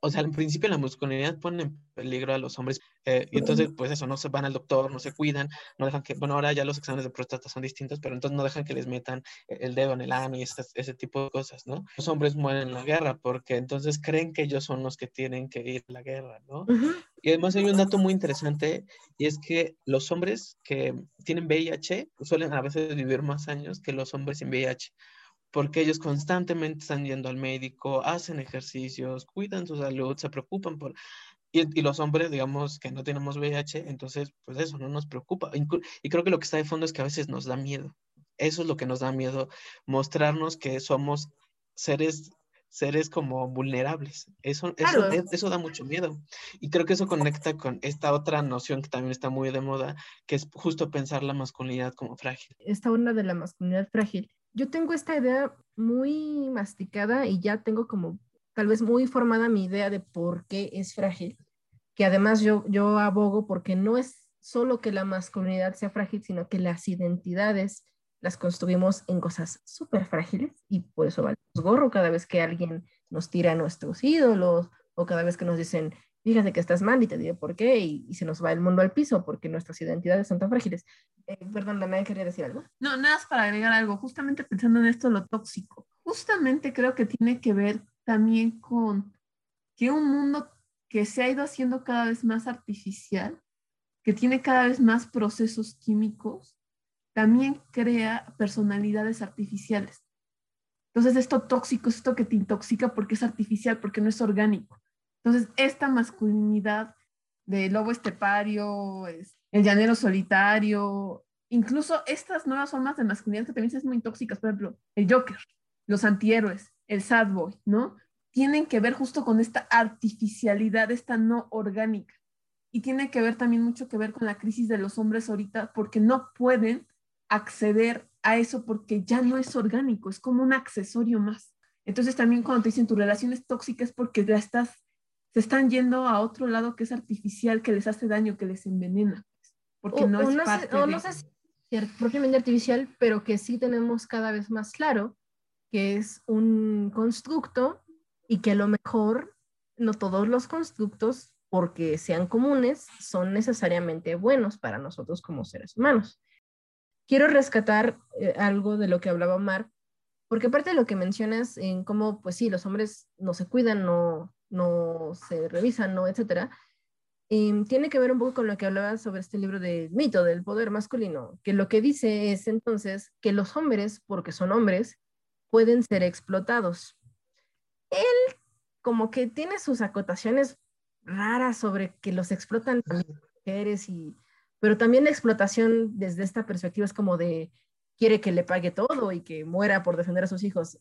S9: o sea, al principio la masculinidad pone en peligro a los hombres eh, y entonces pues eso, no se van al doctor, no se cuidan, no dejan que, bueno, ahora ya los exámenes de próstata son distintos, pero entonces no dejan que les metan el dedo en el ano y ese tipo de cosas, ¿no? Los hombres mueren en la guerra porque entonces creen que ellos son los que tienen que ir a la guerra, ¿no? Y además hay un dato muy interesante y es que los hombres que tienen VIH suelen a veces vivir más años que los hombres sin VIH porque ellos constantemente están yendo al médico, hacen ejercicios, cuidan su salud, se preocupan por... Y, los hombres, digamos, que no tenemos VIH, entonces, pues eso no nos preocupa. Y creo que lo que está de fondo es que a veces nos da miedo. Eso es lo que nos da miedo, mostrarnos que somos seres seres como vulnerables. Eso, eso, e, eso, da mucho miedo. Y creo que eso conecta con esta otra noción que también está muy de moda, que es justo pensar la masculinidad como frágil.
S8: Esta onda de la masculinidad frágil yo tengo esta idea muy masticada y ya tengo como tal vez muy formada mi idea de por qué es frágil, que además yo, yo abogo porque no es solo que la masculinidad sea frágil, sino que las identidades las construimos en cosas súper frágiles y por eso valemos gorro cada vez que alguien nos tira a nuestros ídolos o cada vez que nos dicen fíjate que estás mal y te diré por qué, y, se nos va el mundo al piso porque nuestras identidades son tan frágiles. Eh, perdón, ¿me quería decir algo?
S10: No, nada más para agregar algo, justamente pensando en esto, lo tóxico. Justamente creo que tiene que ver también con que un mundo que se ha ido haciendo cada vez más artificial, que tiene cada vez más procesos químicos, también crea personalidades artificiales. Entonces, esto tóxico es esto que te intoxica porque es artificial, porque no es orgánico. Entonces, esta masculinidad de lobo estepario, el llanero solitario, incluso estas nuevas formas de masculinidad que también son muy tóxicas, por ejemplo, el Joker, los antihéroes, el sad boy, ¿no? Tienen que ver justo con esta artificialidad, esta no orgánica. Y tiene que ver también mucho que ver con la crisis de los hombres ahorita, porque no pueden acceder a eso porque ya no es orgánico, es como un accesorio más. Entonces también cuando te dicen tu relación es tóxica es porque la estás se están yendo a otro lado que es artificial, que les hace daño, que les envenena, porque no es parte
S8: o no sé si es propiamente artificial, pero que sí tenemos cada vez más claro que es un constructo y que a lo mejor no todos los constructos, porque sean comunes, son necesariamente buenos para nosotros como seres humanos. Quiero rescatar eh, algo de lo que hablaba Omar, porque aparte de lo que mencionas en cómo, pues sí, los hombres no se cuidan, no, no se revisan, no, etcétera, em, tiene que ver un poco con lo que hablaba sobre este libro de mito del poder masculino, que lo que dice es entonces que los hombres, porque son hombres, pueden ser explotados. Él como que tiene sus acotaciones raras sobre que los explotan las mujeres y pero también la explotación desde esta perspectiva es como de quiere que le pague todo y que muera por defender a sus hijos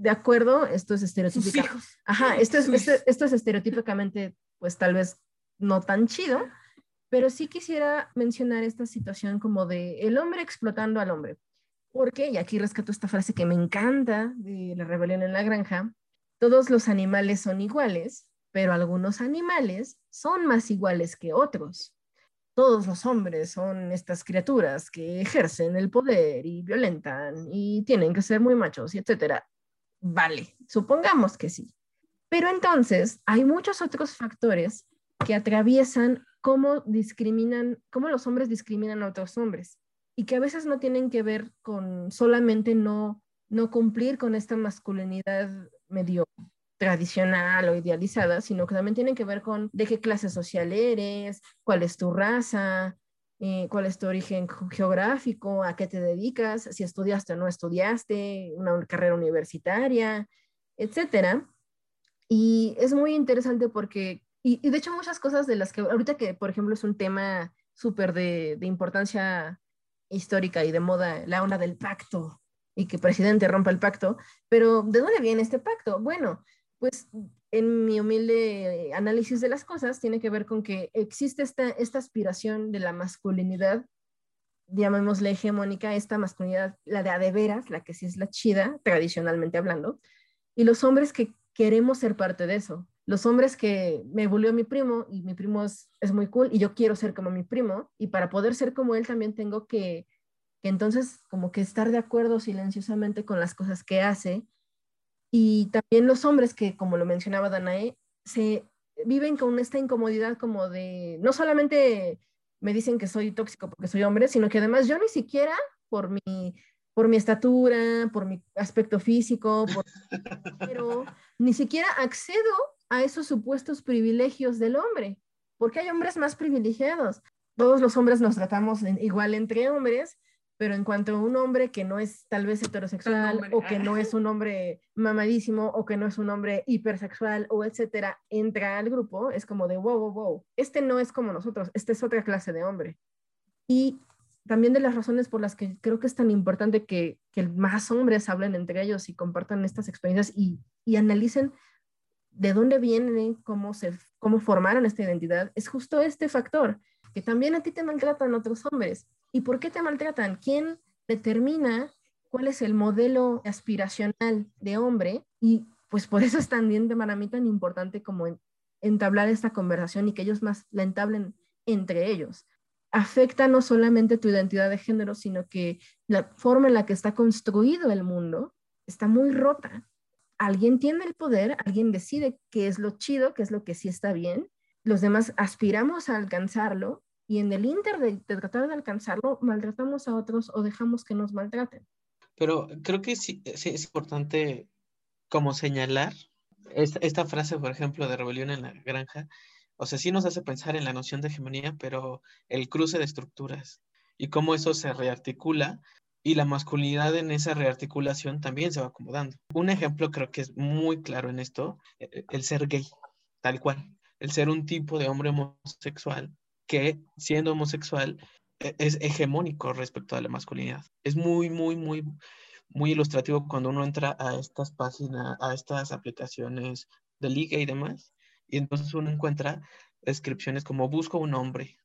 S8: de acuerdo, esto es estereotípico. Ajá, esto es, esto, es estereotípicamente, pues tal vez no tan chido, pero sí quisiera mencionar esta situación como de el hombre explotando al hombre. Porque, y aquí rescato esta frase que me encanta de la rebelión en la granja, todos los animales son iguales, pero algunos animales son más iguales que otros. Todos los hombres son estas criaturas que ejercen el poder y violentan y tienen que ser muy machos y etcétera. Vale, supongamos que sí. Pero entonces hay muchos otros factores que atraviesan cómo discriminan, cómo los hombres discriminan a otros hombres y que a veces no tienen que ver con solamente no, no cumplir con esta masculinidad medio tradicional o idealizada, sino que también tienen que ver con de qué clase social eres, cuál es tu raza, eh, cuál es tu origen geográfico, a qué te dedicas, si estudiaste o no estudiaste, una carrera universitaria, etcétera. Y es muy interesante porque, y, de hecho muchas cosas de las que ahorita que, por ejemplo, es un tema súper de, de importancia histórica y de moda, la onda del pacto y que el presidente rompa el pacto, pero ¿de dónde viene este pacto? Bueno, pues en mi humilde análisis de las cosas, tiene que ver con que existe esta, aspiración de la masculinidad, llamémosle hegemónica, esta masculinidad, la de adeveras, la que sí es la chida, tradicionalmente hablando, y los hombres que queremos ser parte de eso. Los hombres que me volvió mi primo y mi primo es, es, muy cool y yo quiero ser como mi primo y para poder ser como él también tengo que, que entonces como que estar de acuerdo silenciosamente con las cosas que hace y también los hombres que, como lo mencionaba Danae, se viven con esta incomodidad como de, no solamente me dicen que soy tóxico porque soy hombre, sino que además yo ni siquiera por mi, por mi estatura, por mi aspecto físico, por, pero ni siquiera accedo a esos supuestos privilegios del hombre, porque hay hombres más privilegiados. Todos los hombres nos tratamos en- igual entre hombres, pero en cuanto a un hombre que no es tal vez heterosexual o que no es un hombre mamadísimo o que no es un hombre hipersexual o etcétera, entra al grupo, es como de wow, wow, wow, este no es como nosotros, este es otra clase de hombre. Y también de las razones por las que creo que es tan importante que, que más hombres hablen entre ellos y compartan estas experiencias y, y analicen de dónde vienen, cómo, se, cómo formaron esta identidad, es justo este factor, que también a ti te maltratan otros hombres. ¿Y por qué te maltratan? ¿Quién determina cuál es el modelo aspiracional de hombre? Y pues por eso es también para mí tan importante como en- entablar esta conversación y que ellos más la entablen entre ellos. Afecta no solamente tu identidad de género, sino que la forma en la que está construido el mundo está muy rota. Alguien tiene el poder, alguien decide qué es lo chido, qué es lo que sí está bien. Los demás aspiramos a alcanzarlo y en el inter de, de tratar de alcanzarlo, maltratamos a otros o dejamos que nos maltraten.
S9: Pero creo que sí, sí es importante como señalar esta, esta frase, por ejemplo, de rebelión en la granja. O sea, sí nos hace pensar en la noción de hegemonía, pero el cruce de estructuras y cómo eso se rearticula y la masculinidad en esa rearticulación también se va acomodando. Un ejemplo creo que es muy claro en esto, eh, el ser gay, tal cual, el ser un tipo de hombre homosexual que siendo homosexual e- es hegemónico respecto a la masculinidad. Es muy, muy, muy, muy ilustrativo cuando uno entra a estas páginas, a estas aplicaciones de liga y demás, y entonces uno encuentra descripciones como busco un hombre,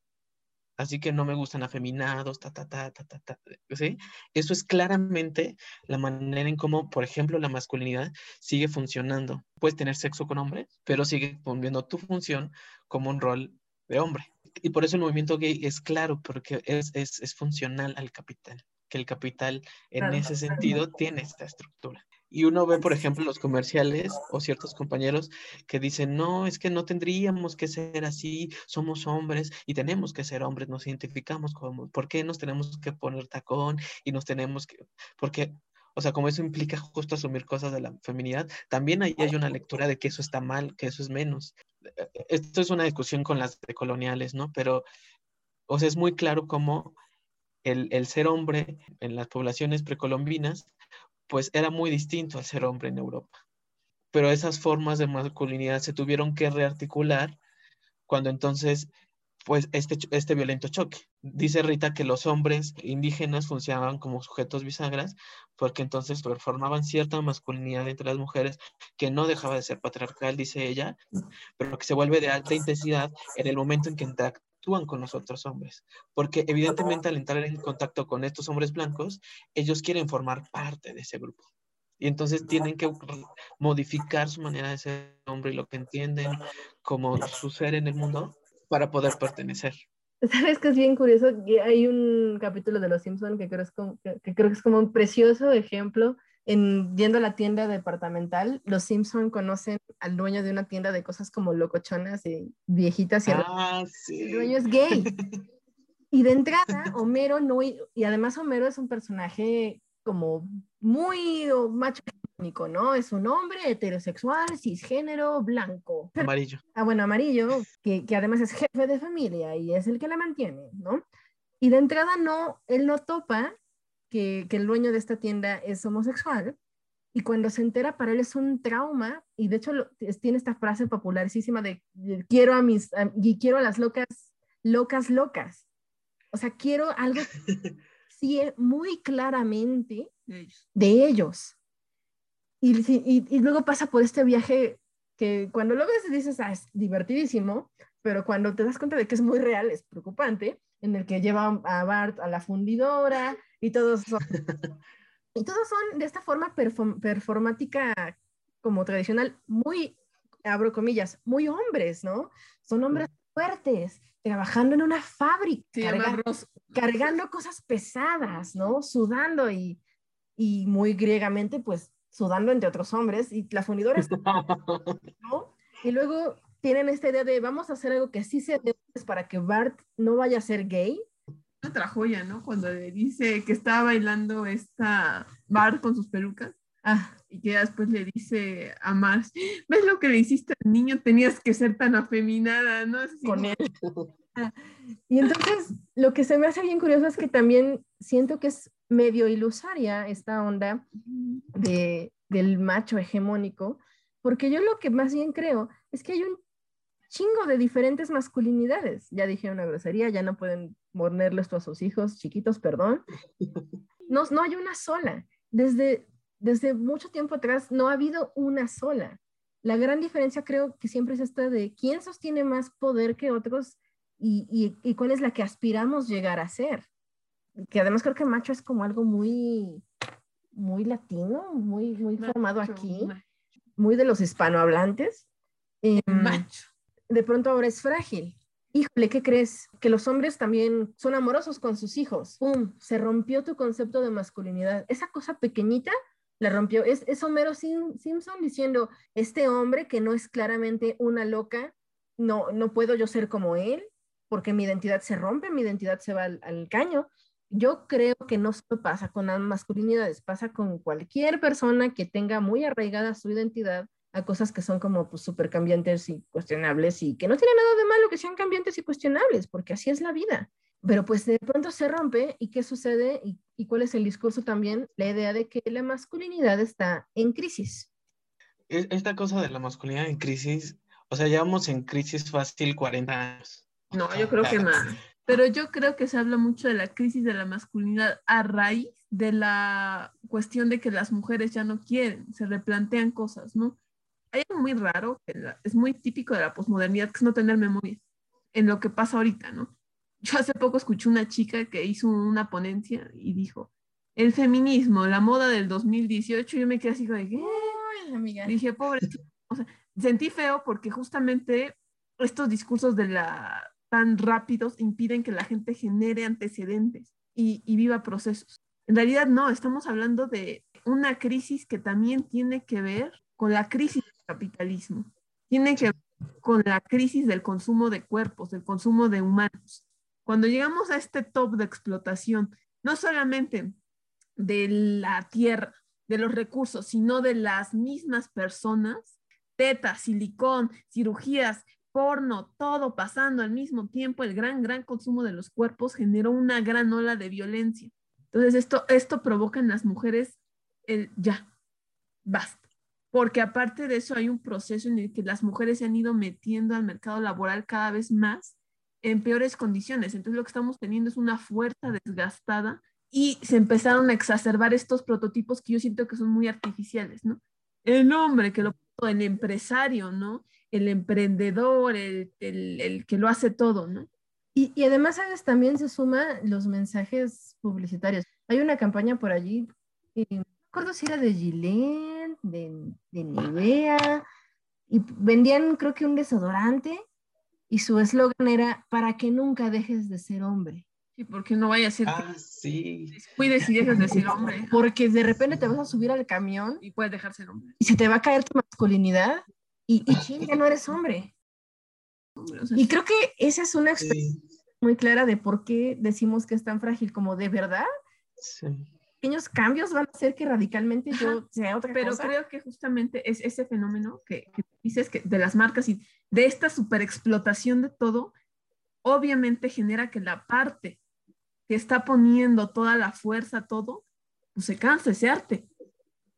S9: así que no me gustan afeminados, ta, ta, ta, ta, ta, ta, ¿sí? Eso es claramente la manera en cómo, por ejemplo, la masculinidad sigue funcionando. Puedes tener sexo con hombres, pero sigue cumpliendo tu función como un rol de hombre. Y por eso el movimiento gay es claro, porque es, es, es funcional al capital, que el capital en
S8: Claro,
S9: ese
S8: claro.
S9: sentido tiene esta estructura. Y uno ve, por ejemplo, los comerciales o ciertos compañeros que dicen, no, es que no tendríamos que ser así, somos hombres y tenemos que ser hombres, nos identificamos como, ¿por qué nos tenemos que poner tacón y nos tenemos que, porque, o sea, como eso implica justo asumir cosas de la feminidad, también ahí hay una lectura de que eso está mal, que eso es menos. Esto es una discusión con las coloniales, ¿no? Pero, o sea, es muy claro cómo el, el ser hombre en las poblaciones precolombinas pues era muy distinto al ser hombre en Europa. Pero esas formas de masculinidad se tuvieron que rearticular cuando entonces, pues, este, este violento choque. Dice Rita que los hombres indígenas funcionaban como sujetos bisagras porque entonces performaban cierta masculinidad entre las mujeres que no dejaba de ser patriarcal, dice ella, pero que se vuelve de alta intensidad en el momento en que interactúan con los otros hombres. Porque evidentemente al entrar en contacto con estos hombres blancos, ellos quieren formar parte de ese grupo. Y entonces tienen que modificar su manera de ser hombre y lo que entienden como su ser en el mundo para poder pertenecer.
S8: ¿Sabes que es bien curioso? Hay un capítulo de Los Simpson que creo, es como, que, creo que es como un precioso ejemplo. En, yendo a la tienda departamental, los Simpson conocen al dueño de una tienda de cosas como locochonas y viejitas y
S9: Ah,
S8: el
S9: sí.
S8: dueño es gay. Y de entrada, Homero no, y además Homero es un personaje como muy macho hegemónico, ¿no? Es un hombre heterosexual, cisgénero, blanco.
S9: Amarillo.
S8: Ah, bueno, amarillo, que, que además es jefe de familia y es el que la mantiene, ¿no? Y de entrada no, él no topa que, que el dueño de esta tienda es homosexual y cuando se entera para él es un trauma y de hecho lo- tiene esta frase popularísima de, de quiero a mis, a- y quiero a las locas, locas, locas. O sea, quiero algo sí muy claramente
S10: Ellos.
S8: de ellos. Y, si- y, y luego pasa por este viaje que cuando lo ves dices, ah, es divertidísimo, pero cuando te das cuenta de que es muy real, es preocupante, en el que lleva a Bart a la fundidora y todos son, y todos son de esta forma perform- performática como tradicional, muy, abro comillas, muy hombres, ¿no? Son hombres fuertes, trabajando en una fábrica,
S10: Se llama
S8: carga-
S10: Ross.
S8: cargando cosas pesadas, ¿no? Sudando y, y muy griegamente, pues, sudando entre otros hombres, y la fundidora está, ¿no? Y luego tienen esta idea de vamos a hacer algo que sí sea de hombres para que Bart no vaya a ser gay.
S10: Otra joya, ¿no? Cuando le dice que estaba bailando esta Bart con sus pelucas.
S8: Ah,
S10: Y que después le dice a Marge, ¿ves lo que le hiciste al niño? Tenías que ser tan afeminada, ¿no? Así
S8: con él. Y entonces, lo que se me hace bien curioso es que también siento que es medio ilusoria esta onda de, del macho hegemónico, porque yo lo que más bien creo es que hay un chingo de diferentes masculinidades. Ya dije una grosería, ya no pueden ponerle esto a sus hijos chiquitos, perdón. No, no hay una sola. Desde, desde mucho tiempo atrás no ha habido una sola. La gran diferencia creo que siempre es esta de quién sostiene más poder que otros y, y- y cuál es la que aspiramos llegar a ser. Que además creo que macho es como algo muy, muy latino, muy, muy formado
S10: Macho,
S8: aquí,
S10: macho,
S8: muy de los hispanohablantes. Em,
S10: macho.
S8: de pronto ahora es frágil. Híjole, ¿qué crees? Que los hombres también son amorosos con sus hijos. ¡Pum! Se rompió tu concepto de masculinidad. Esa cosa pequeñita la rompió. Es, es Homero Sim- Simpson diciendo, este hombre que no es claramente una loca, no, no puedo yo ser como él, porque mi identidad se rompe, mi identidad se va al, al caño. Yo creo que no solo pasa con las masculinidades, pasa con cualquier persona que tenga muy arraigada su identidad a cosas que son como pues súper cambiantes y cuestionables y que no tiene nada de malo que sean cambiantes y cuestionables, porque así es la vida. Pero pues de pronto se rompe y qué sucede y, y cuál es el discurso también, la idea de que la masculinidad está en crisis.
S9: Es- Esta cosa de la masculinidad en crisis, o sea, llevamos en crisis fácil 40 años.
S10: No, yo creo que más. Pero yo creo que se habla mucho de la crisis de la masculinidad a raíz de la cuestión de que las mujeres ya no quieren, se replantean cosas, ¿no? Hay algo muy raro, es muy típico de la posmodernidad, que es no tener memoria en lo que pasa ahorita, ¿no? Yo hace poco escuché una chica que hizo una ponencia y dijo, el feminismo, la moda del 2018, y yo me quedé así como de, ¿qué?
S8: amiga.
S10: Dije, pobre, o sea, sentí feo porque justamente estos discursos de la tan rápidos impiden que la gente genere antecedentes y, viva procesos. En realidad no, estamos hablando de una crisis que también tiene que ver con la crisis del capitalismo, tiene que ver con la crisis del consumo de cuerpos, del consumo de humanos. Cuando llegamos a este top de explotación, no solamente de la tierra, de los recursos, sino de las mismas personas, teta, silicón, cirugías, porno, todo pasando al mismo tiempo, el gran, gran consumo de los cuerpos generó una gran ola de violencia. Entonces esto, esto provoca en las mujeres el ya, basta. Porque aparte de eso hay un proceso en el que las mujeres se han ido metiendo al mercado laboral cada vez más en peores condiciones. Entonces lo que estamos teniendo es una fuerza desgastada y se empezaron a exacerbar estos prototipos que yo siento que son muy artificiales, ¿no? El hombre que lo el empresario, ¿no? El emprendedor, el, el, el que lo hace todo, ¿no?
S8: Y, y además, ¿sabes? También se suman los mensajes publicitarios. Hay una campaña por allí, eh, no recuerdo si era de Gillette, de, de Nivea, y vendían creo que un desodorante y su eslogan era para que nunca dejes de ser hombre.
S10: Sí, porque no vaya a ser
S9: Ah, sí.
S10: que cuides y dejes de ser hombre
S8: Porque de repente te vas a subir al camión
S10: y puedes dejar ser hombre.
S8: y se te va a caer tu masculinidad y, y chin, ya no eres hombre. Y creo que esa es una experiencia
S9: Sí,
S8: muy clara de por qué decimos que es tan frágil, como de verdad,
S9: sí.
S8: pequeños cambios van a hacer que radicalmente yo sea otra
S10: pero
S8: cosa.
S10: creo que justamente es ese fenómeno que, que dices que de las marcas y de esta superexplotación de todo, obviamente genera que la parte que está poniendo toda la fuerza, todo, pues se canse, se arte.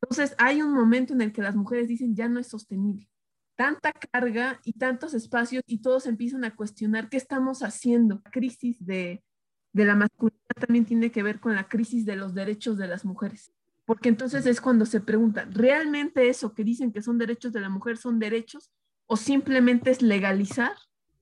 S10: Entonces hay un momento en el que las mujeres dicen ya no es sostenible. Tanta carga y tantos espacios y todos empiezan a cuestionar qué estamos haciendo. La crisis de, de la masculinidad también tiene que ver con la crisis de los derechos de las mujeres. Porque entonces es cuando se pregunta, ¿realmente eso que dicen que son derechos de la mujer son derechos o simplemente es legalizar,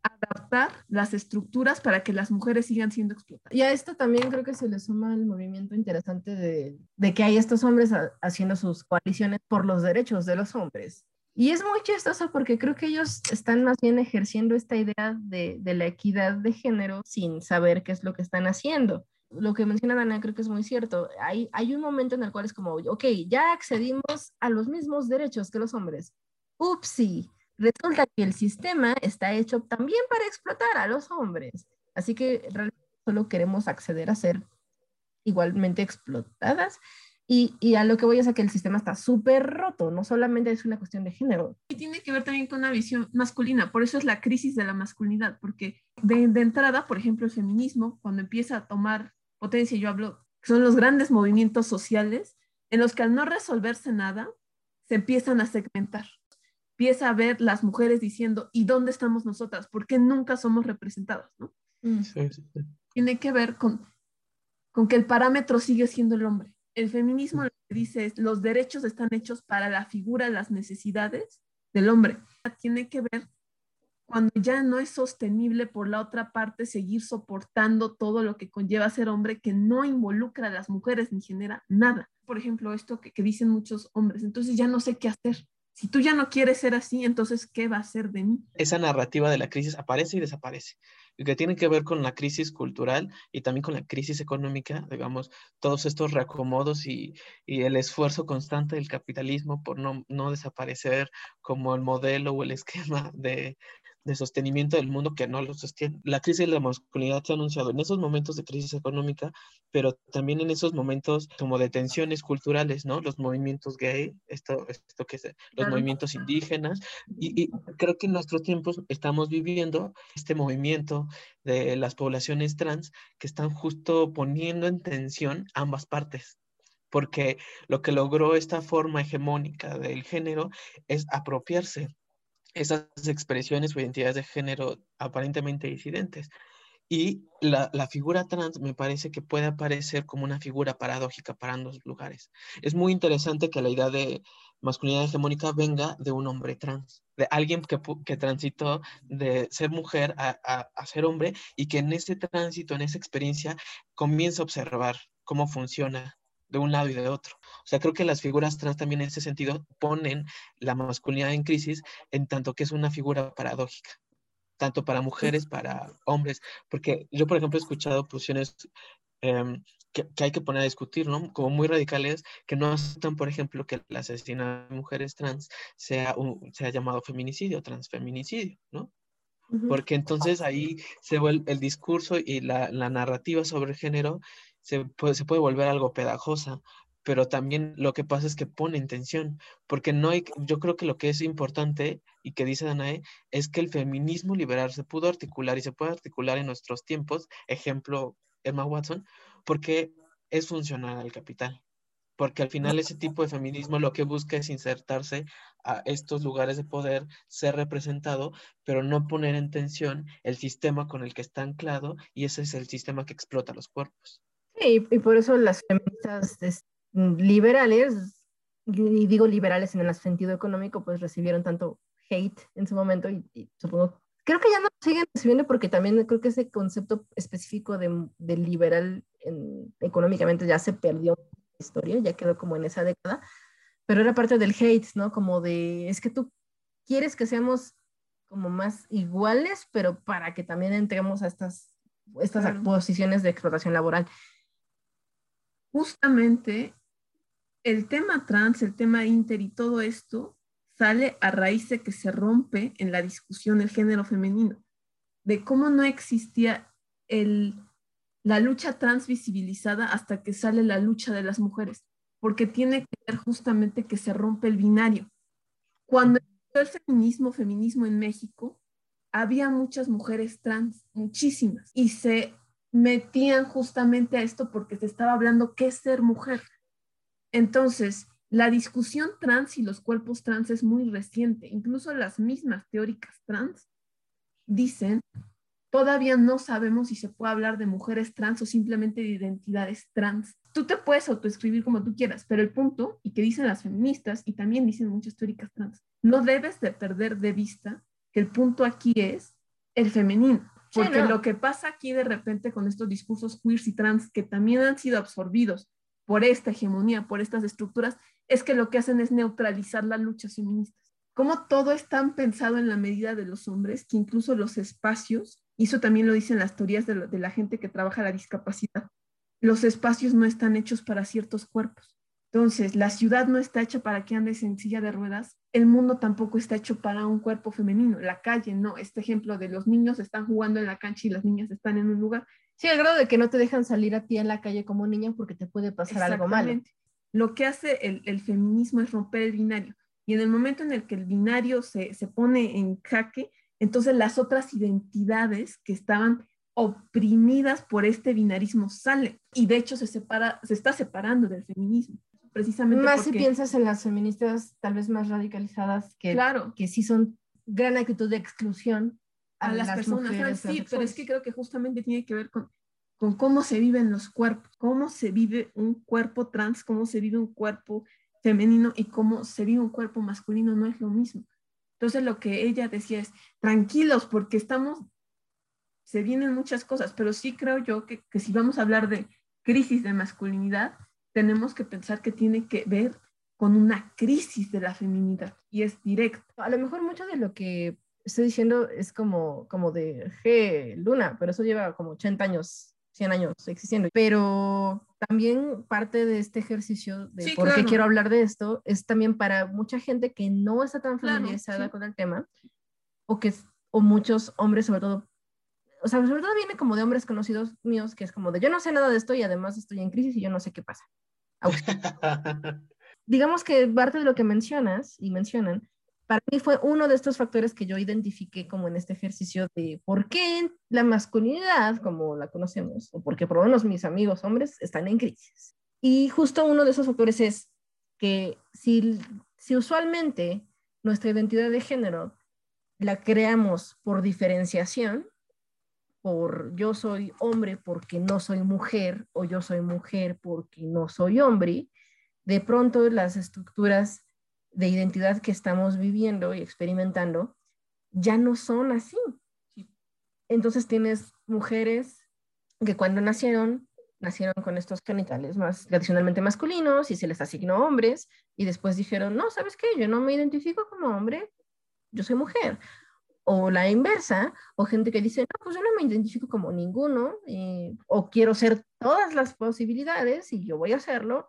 S10: adaptar las estructuras para que las mujeres sigan siendo explotadas?
S8: Y a esto también creo que se le suma el movimiento interesante de, de que hay estos hombres ha- haciendo sus coaliciones por los derechos de los hombres. Y es muy chistoso porque creo que ellos están más bien ejerciendo esta idea de, la equidad de género sin saber qué es lo que están haciendo. Lo que menciona Dana creo que es muy cierto. Hay, hay un momento en el cual es como, ok, ya accedimos a los mismos derechos que los hombres. Upsi, resulta que el sistema está hecho también para explotar a los hombres. Así que realmente solo queremos acceder a ser igualmente explotadas. Y, y, a lo que voy es a que el sistema está súper roto, no solamente es una cuestión de género.
S10: Y tiene que ver también con una visión masculina, por eso es la crisis de la masculinidad, porque de, de entrada, por ejemplo, el feminismo, cuando empieza a tomar potencia, yo hablo, son los grandes movimientos sociales en los que al no resolverse nada, se empiezan a segmentar. Empieza a ver las mujeres diciendo, ¿y dónde estamos nosotras? ¿Por qué nunca somos representadas? ¿no?
S9: Mm. Sí, sí, sí.
S10: Tiene que ver con, con que el parámetro sigue siendo el hombre el feminismo lo que dice es los derechos están hechos para la figura, las necesidades del hombre. Tiene que ver cuando ya no es sostenible por la otra parte seguir soportando todo lo que conlleva ser hombre que no involucra a las mujeres ni genera nada. Por ejemplo, esto que, que dicen muchos hombres, entonces ya no sé qué hacer. Si tú ya no quieres ser así, entonces, ¿qué va a ser de mí?
S9: Esa narrativa de la crisis aparece y desaparece y que tiene que ver con la crisis cultural y también con la crisis económica, digamos, todos estos reacomodos y, y el esfuerzo constante del capitalismo por no, no, desaparecer como el modelo o el esquema de, de sostenimiento del mundo que no lo sostiene. La crisis de la masculinidad se ha anunciado en esos momentos de crisis económica, pero también en esos momentos como de tensiones culturales, ¿no? Los movimientos gay, esto, esto que es, los claro. movimientos indígenas, y, y, creo que en nuestros tiempos estamos viviendo este movimiento de las poblaciones trans que están justo poniendo en tensión ambas partes porque lo que logró esta forma hegemónica del género es apropiarse esas expresiones o identidades de género aparentemente disidentes. Y la, la, figura trans me parece que puede aparecer como una figura paradójica para ambos lugares. Es muy interesante que la idea de masculinidad hegemónica venga de un hombre trans, de alguien que, que transitó de ser mujer a, a, a ser hombre y que en ese tránsito, en esa experiencia, comienza a observar cómo funciona de un lado y de otro. O sea, creo que las figuras trans también en ese sentido ponen la masculinidad en crisis en tanto que es una figura paradójica, tanto para mujeres, para hombres, porque yo, por ejemplo, he escuchado posiciones eh, que, que, hay que poner a discutir, ¿no? Como muy radicales, que no aceptan, por ejemplo, que el asesinato de mujeres trans sea, un, sea llamado feminicidio, transfeminicidio, ¿no? Porque entonces ahí se vuelve el discurso y la, la narrativa sobre el género se puede, se puede volver algo pegajosa, pero también lo que pasa es que pone en tensión, porque no hay, yo creo que lo que es importante y que dice Danae es que el feminismo liberal se pudo articular y se puede articular en nuestros tiempos, ejemplo Emma Watson, porque es funcional al capital, porque al final ese tipo de feminismo lo que busca es insertarse a estos lugares de poder, ser representado, pero no poner en tensión el sistema con el que está anclado y ese es el sistema que explota los cuerpos.
S8: Sí, y por eso las feministas liberales, y digo liberales en el sentido económico, pues recibieron tanto hate en su momento y, y supongo, creo que ya no siguen recibiendo porque también creo que ese concepto específico de, de liberal en, económicamente ya se perdió en la historia, ya quedó como en esa década, pero era parte del hate, ¿no? Como de, es que tú quieres que seamos como más iguales, pero para que también entremos a estas, estas claro. posiciones de explotación laboral.
S10: Justamente el tema trans, el tema inter y todo esto sale a raíz de que se rompe en la discusión el género femenino, de cómo no existía el, la lucha trans visibilizada hasta que sale la lucha de las mujeres, porque tiene que ver justamente que se rompe el binario. Cuando el feminismo, feminismo en México, había muchas mujeres trans, muchísimas, y se metían justamente a esto porque se estaba hablando qué es ser mujer. Entonces, la discusión trans y los cuerpos trans es muy reciente. Incluso las mismas teóricas trans dicen, todavía no sabemos si se puede hablar de mujeres trans o simplemente de identidades trans. Tú te puedes autoescribir como tú quieras, pero el punto, y que dicen las feministas, y también dicen muchas teóricas trans, no debes de perder de vista que el punto aquí es el femenino. Porque sí, no. lo que pasa aquí de repente con estos discursos queers y trans que también han sido absorbidos por esta hegemonía, por estas estructuras, es que lo que hacen es neutralizar las luchas feministas. Como todo es tan pensado en la medida de los hombres que incluso los espacios, y eso también lo dicen las teorías de, lo, de la gente que trabaja la discapacidad, los espacios no están hechos para ciertos cuerpos. Entonces, la ciudad no está hecha para que andes en silla de ruedas, el mundo tampoco está hecho para un cuerpo femenino, la calle, no, este ejemplo de los niños están jugando en la cancha y las niñas están en un lugar.
S8: Sí, al grado de que no te dejan salir a ti en la calle como niña porque te puede pasar algo malo.
S10: Lo que hace el, el feminismo es romper el binario. Y en el momento en el que el binario se, se pone en jaque, entonces las otras identidades que estaban oprimidas por este binarismo salen. Y de hecho se, separa, se está separando del feminismo. Precisamente
S8: Más si
S10: porque-
S8: piensas en las feministas tal vez más radicalizadas que,
S10: Claro.
S8: que sí son gran actitud de exclusión
S10: a las, personas
S8: mujeres
S10: trans, sí, pero es que creo que justamente tiene que ver con, con cómo se viven los cuerpos, cómo se vive un cuerpo trans, cómo se vive un cuerpo femenino y cómo se vive un cuerpo masculino, no es lo mismo. Entonces lo que ella decía es, tranquilos, porque estamos, se vienen muchas cosas, pero sí creo yo que, que si vamos a hablar de crisis de masculinidad, tenemos que pensar que tiene que ver con una crisis de la feminidad y es directo.
S8: A lo mejor mucho de lo que estoy diciendo es como, como de G, Luna, pero eso lleva como 80 años, 100 años existiendo. Pero también parte de este ejercicio de
S10: Sí,
S8: por qué
S10: claro.
S8: quiero hablar de esto es también para mucha gente que no está tan
S10: Claro,
S8: familiarizada
S10: sí.
S8: con el tema o que o muchos hombres sobre todo o sea, sobre todo viene como de hombres conocidos míos que es como de yo no sé nada de esto y además estoy en crisis y yo no sé qué pasa. digamos que parte de lo que mencionas y mencionan, para mí fue uno de estos factores que yo identifiqué como en este ejercicio de por qué la masculinidad, como la conocemos, o porque por lo menos mis amigos hombres están en crisis. Y justo uno de esos factores es que si, si usualmente nuestra identidad de género la creamos por diferenciación, por yo soy hombre porque no soy mujer, o yo soy mujer porque no soy hombre, de pronto las estructuras de identidad que estamos viviendo y experimentando ya no son así. Entonces tienes mujeres que cuando nacieron, nacieron con estos genitales más tradicionalmente masculinos y se les asignó hombres y después dijeron, no, ¿sabes qué? Yo no me identifico como hombre, yo soy mujer. O la inversa, o gente que dice, no, pues yo no me identifico como ninguno, y- o quiero ser todas las posibilidades y yo voy a hacerlo,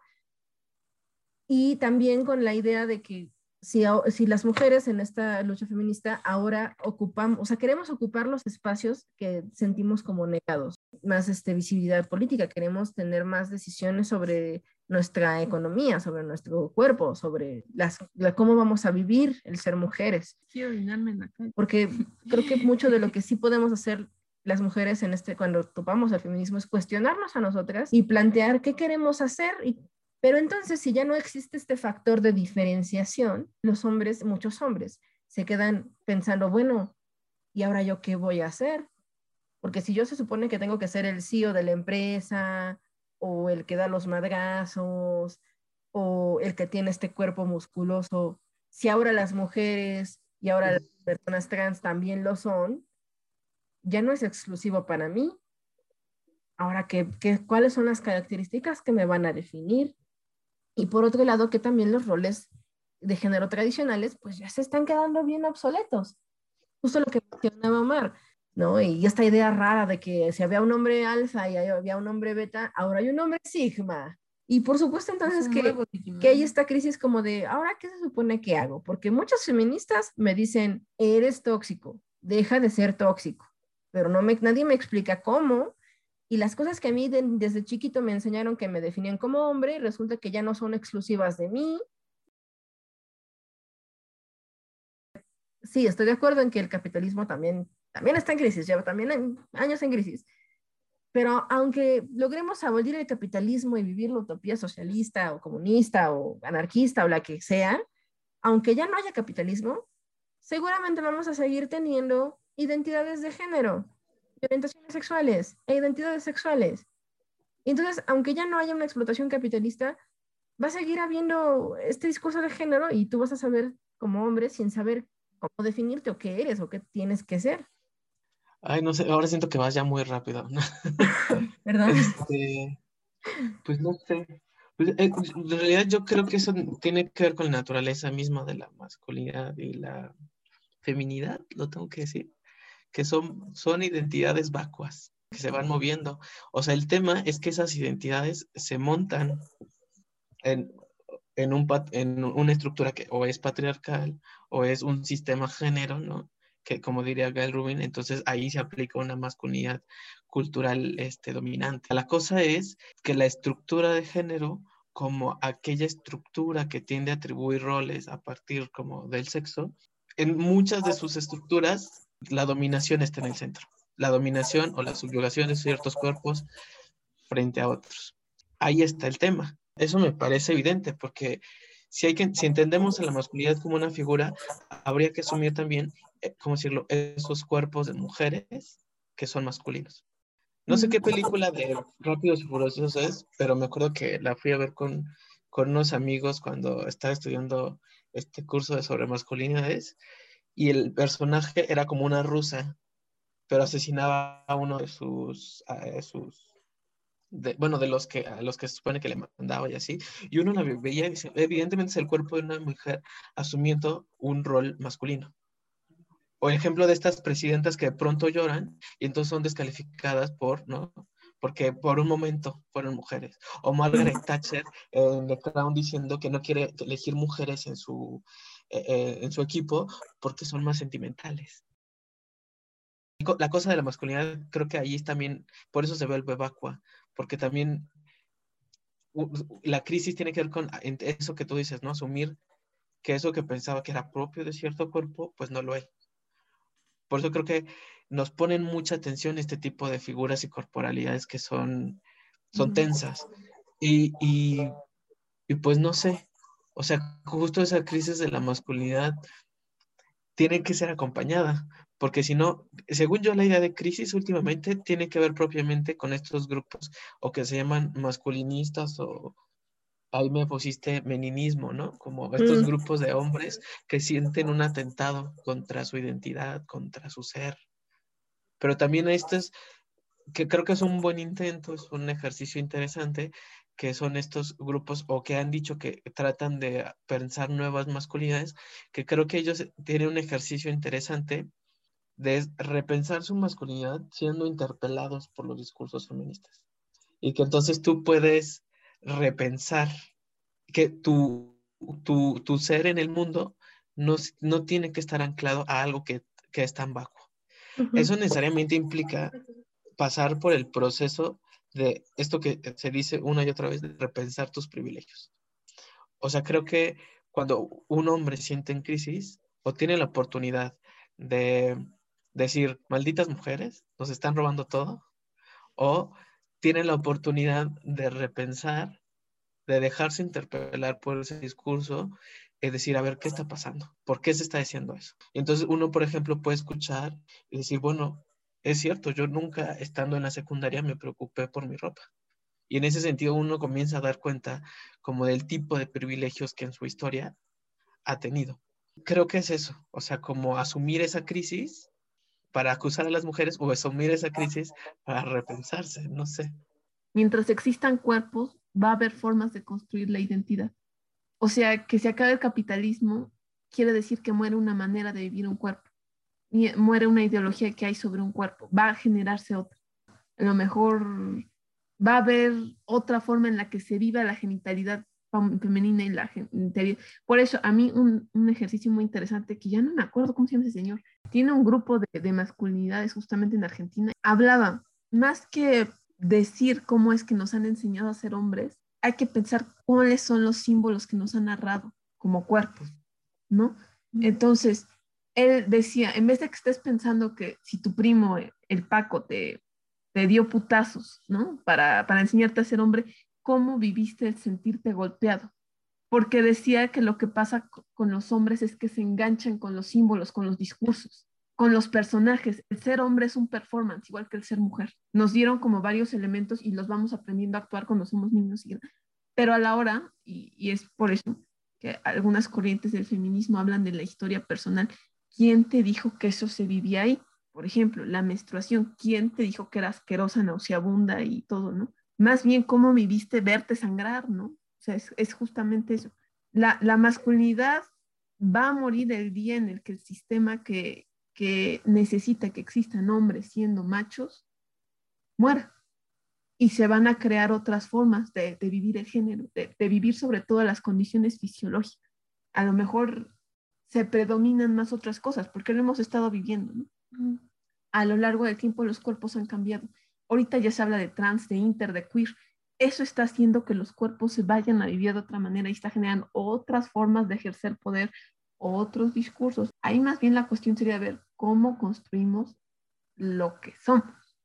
S8: y también con la idea de que si, si las mujeres en esta lucha feminista ahora ocupamos, o sea, queremos ocupar los espacios que sentimos como negados, más este, visibilidad política, queremos tener más decisiones sobre nuestra economía, sobre nuestro cuerpo, sobre las, la- cómo vamos a vivir el ser mujeres,
S10: Quiero orinarme en la calle.
S8: porque creo que mucho de lo que sí podemos hacer las mujeres en este cuando topamos el feminismo es cuestionarnos a nosotras y plantear qué queremos hacer y pero entonces, si ya no existe este factor de diferenciación, los hombres, muchos hombres, se quedan pensando, bueno, ¿y ahora yo qué voy a hacer? Porque si yo se supone que tengo que ser el CEO de la empresa, o el que da los madrazos, o el que tiene este cuerpo musculoso, si ahora las mujeres y ahora las personas trans también lo son, ya no es exclusivo para mí. Ahora, ¿qué, qué, cuáles son las características que me van a definir? Y por otro lado, que también los roles de género tradicionales, pues ya se están quedando bien obsoletos. Justo lo que mencionaba Omar, ¿no? Y esta idea rara de que si había un hombre alfa y había un hombre beta, ahora hay un hombre sigma. Y por supuesto entonces que, que hay esta crisis como de, ¿ahora qué se supone que hago? Porque muchas feministas me dicen, eres tóxico, deja de ser tóxico, pero no me, nadie me explica cómo. Y las cosas que a mí de- desde chiquito me enseñaron que me definían como hombre, resulta que ya no son exclusivas de mí. Sí, estoy de acuerdo en que el capitalismo también, también está en crisis, lleva también años en crisis. Pero aunque logremos abolir el capitalismo y vivir la utopía socialista o comunista o anarquista o la que sea, aunque ya no haya capitalismo, seguramente vamos a seguir teniendo identidades de género, orientaciones sexuales e identidades sexuales. Entonces, aunque ya no haya una explotación capitalista, va a seguir habiendo este discurso de género y tú vas a saber como hombre sin saber cómo definirte o qué eres o qué tienes que ser,
S9: Ay, no sé, ahora siento que vas ya muy rápido.
S8: ¿verdad?
S9: Este, pues no sé. Pues, eh, en realidad yo creo que eso tiene que ver con la naturaleza misma de la masculinidad y la feminidad, lo tengo que decir, que son, son identidades vacuas que se van moviendo. O sea, el tema es que esas identidades se montan en, en, un, en una estructura que o es patriarcal o es un sistema género, ¿no? Que como diría Gail Rubin, entonces ahí se aplica una masculinidad cultural este, dominante. La cosa es que la estructura de género como aquella estructura que tiende a atribuir roles a partir como del sexo, en muchas de sus estructuras la dominación está en el centro. La dominación o la subyugación de ciertos cuerpos frente a otros. Ahí está el tema. Eso me parece evidente porque si, hay que, si entendemos a la masculinidad como una figura, habría que asumir también, eh, ¿cómo decirlo?, esos cuerpos de mujeres que son masculinos. No sé qué película de Rápidos y Furiosos es, pero me acuerdo que la fui a ver con, con unos amigos cuando estaba estudiando este curso sobre masculinidades y el personaje era como una rusa, pero asesinaba a uno de sus, a sus bueno, de los que, a los que se supone que le mandaba y así, y uno la veía, evidentemente es el cuerpo de una mujer asumiendo un rol masculino. O ejemplo de estas presidentas que de pronto lloran y entonces son descalificadas por, ¿no? Porque por un momento fueron mujeres. O Margaret Thatcher en The Crown diciendo que no quiere elegir mujeres en su, eh, eh, en su equipo porque son más sentimentales la cosa de la masculinidad, creo que ahí es también, por eso se ve el vacua, porque también la crisis tiene que ver con eso que tú dices, ¿no? Asumir que eso que pensaba que era propio de cierto cuerpo, pues no lo es. Por eso creo que nos ponen mucha atención este tipo de figuras y corporalidades que son, son tensas. Y, y, y pues no sé, o sea, justo esa crisis de la masculinidad tiene que ser acompañada, porque si no, según yo la idea de crisis últimamente tiene que ver propiamente con estos grupos o que se llaman masculinistas o ahí me pusiste meninismo, ¿no? Como estos mm. grupos de hombres que sienten un atentado contra su identidad, contra su ser. Pero también estos, que creo que es un buen intento, es un ejercicio interesante, que son estos grupos o que han dicho que tratan de pensar nuevas masculinidades, que creo que ellos tienen un ejercicio interesante de repensar su masculinidad siendo interpelados por los discursos feministas. Y que entonces tú puedes repensar que tu, tu, ser en el mundo no, no, tiene que estar anclado a algo que, que es tan bajo. Eso necesariamente implica pasar por el proceso de esto que se dice una y otra vez, de repensar tus privilegios. O sea, creo que cuando un hombre siente en crisis o tiene la oportunidad de decir, malditas mujeres, nos están robando todo, o tiene la oportunidad de repensar, de dejarse interpelar por ese discurso y decir, a ver, ¿qué está pasando? ¿Por qué se está diciendo eso? Entonces uno, por ejemplo, puede escuchar y decir, bueno, es cierto, yo nunca estando en la secundaria me preocupé por mi ropa. Y en ese sentido uno comienza a dar cuenta como del tipo de privilegios que en su historia ha tenido. Creo que es eso, o sea, como asumir esa crisis para acusar a las mujeres o asumir esa crisis para repensarse, no sé.
S10: Mientras existan cuerpos, va a haber formas de construir la identidad. O sea, que se acabe el capitalismo quiere decir que muere una manera de vivir un cuerpo, muere una ideología que hay sobre un cuerpo, va a generarse otra. A lo mejor va a haber otra forma en la que se viva la genitalidad femenina y la gente. Por eso, a mí un, un, ejercicio muy interesante, que ya no me acuerdo cómo se llama ese señor, tiene un grupo de, de masculinidades justamente en Argentina. Hablaba, más que decir cómo es que nos han enseñado a ser hombres, hay que pensar cuáles son los símbolos que nos han narrado como cuerpos, ¿no? Entonces, él decía, en vez de que estés pensando que si tu primo, el Paco, te, te dio putazos, ¿no? Para, para enseñarte a ser hombre, cómo viviste el sentirte golpeado, porque decía que lo que pasa con los hombres es que se enganchan con los símbolos, con los discursos, con los personajes. El ser hombre es un performance, igual que el ser mujer. Nos dieron como varios elementos y los vamos aprendiendo a actuar cuando somos niños. Pero a la hora, y es por eso que algunas corrientes del feminismo hablan de la historia personal, ¿quién te dijo que eso se vivía ahí? Por ejemplo, la menstruación, ¿quién te dijo que era asquerosa, nauseabunda y todo, no? más bien cómo viviste verte sangrar, ¿no? O sea, es, justamente eso. La, masculinidad va a morir el día en el que el sistema que, necesita que existan hombres siendo machos muera. y se van a crear otras formas de, vivir el género, de, vivir sobre todo las condiciones fisiológicas. A lo mejor se predominan más otras cosas porque lo hemos estado viviendo. A lo largo del tiempo los cuerpos han cambiado. Ahorita ya se habla de trans, de inter, de queer. Eso está haciendo que los cuerpos se vayan a vivir de otra manera y está generando otras formas de ejercer poder, otros discursos. Ahí más bien la cuestión sería ver cómo construimos lo que somos.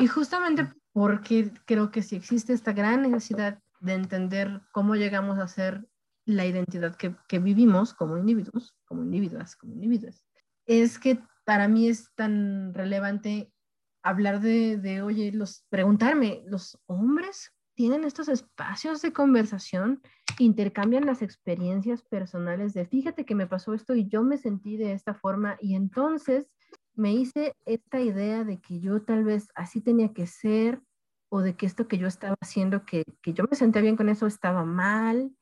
S8: Y justamente porque creo que si existe esta gran necesidad de entender cómo llegamos a ser la identidad que, que vivimos como individuos, como individuas, como individuos, es que para mí es tan relevante hablar de, de, oye, los, preguntarme, ¿los hombres tienen estos espacios de conversación? Intercambian las experiencias personales de, fíjate que me pasó esto y yo me sentí de esta forma y entonces me hice esta idea de que yo tal vez así tenía que ser o de que esto que yo estaba haciendo, que, que yo me sentía bien con eso, estaba mal.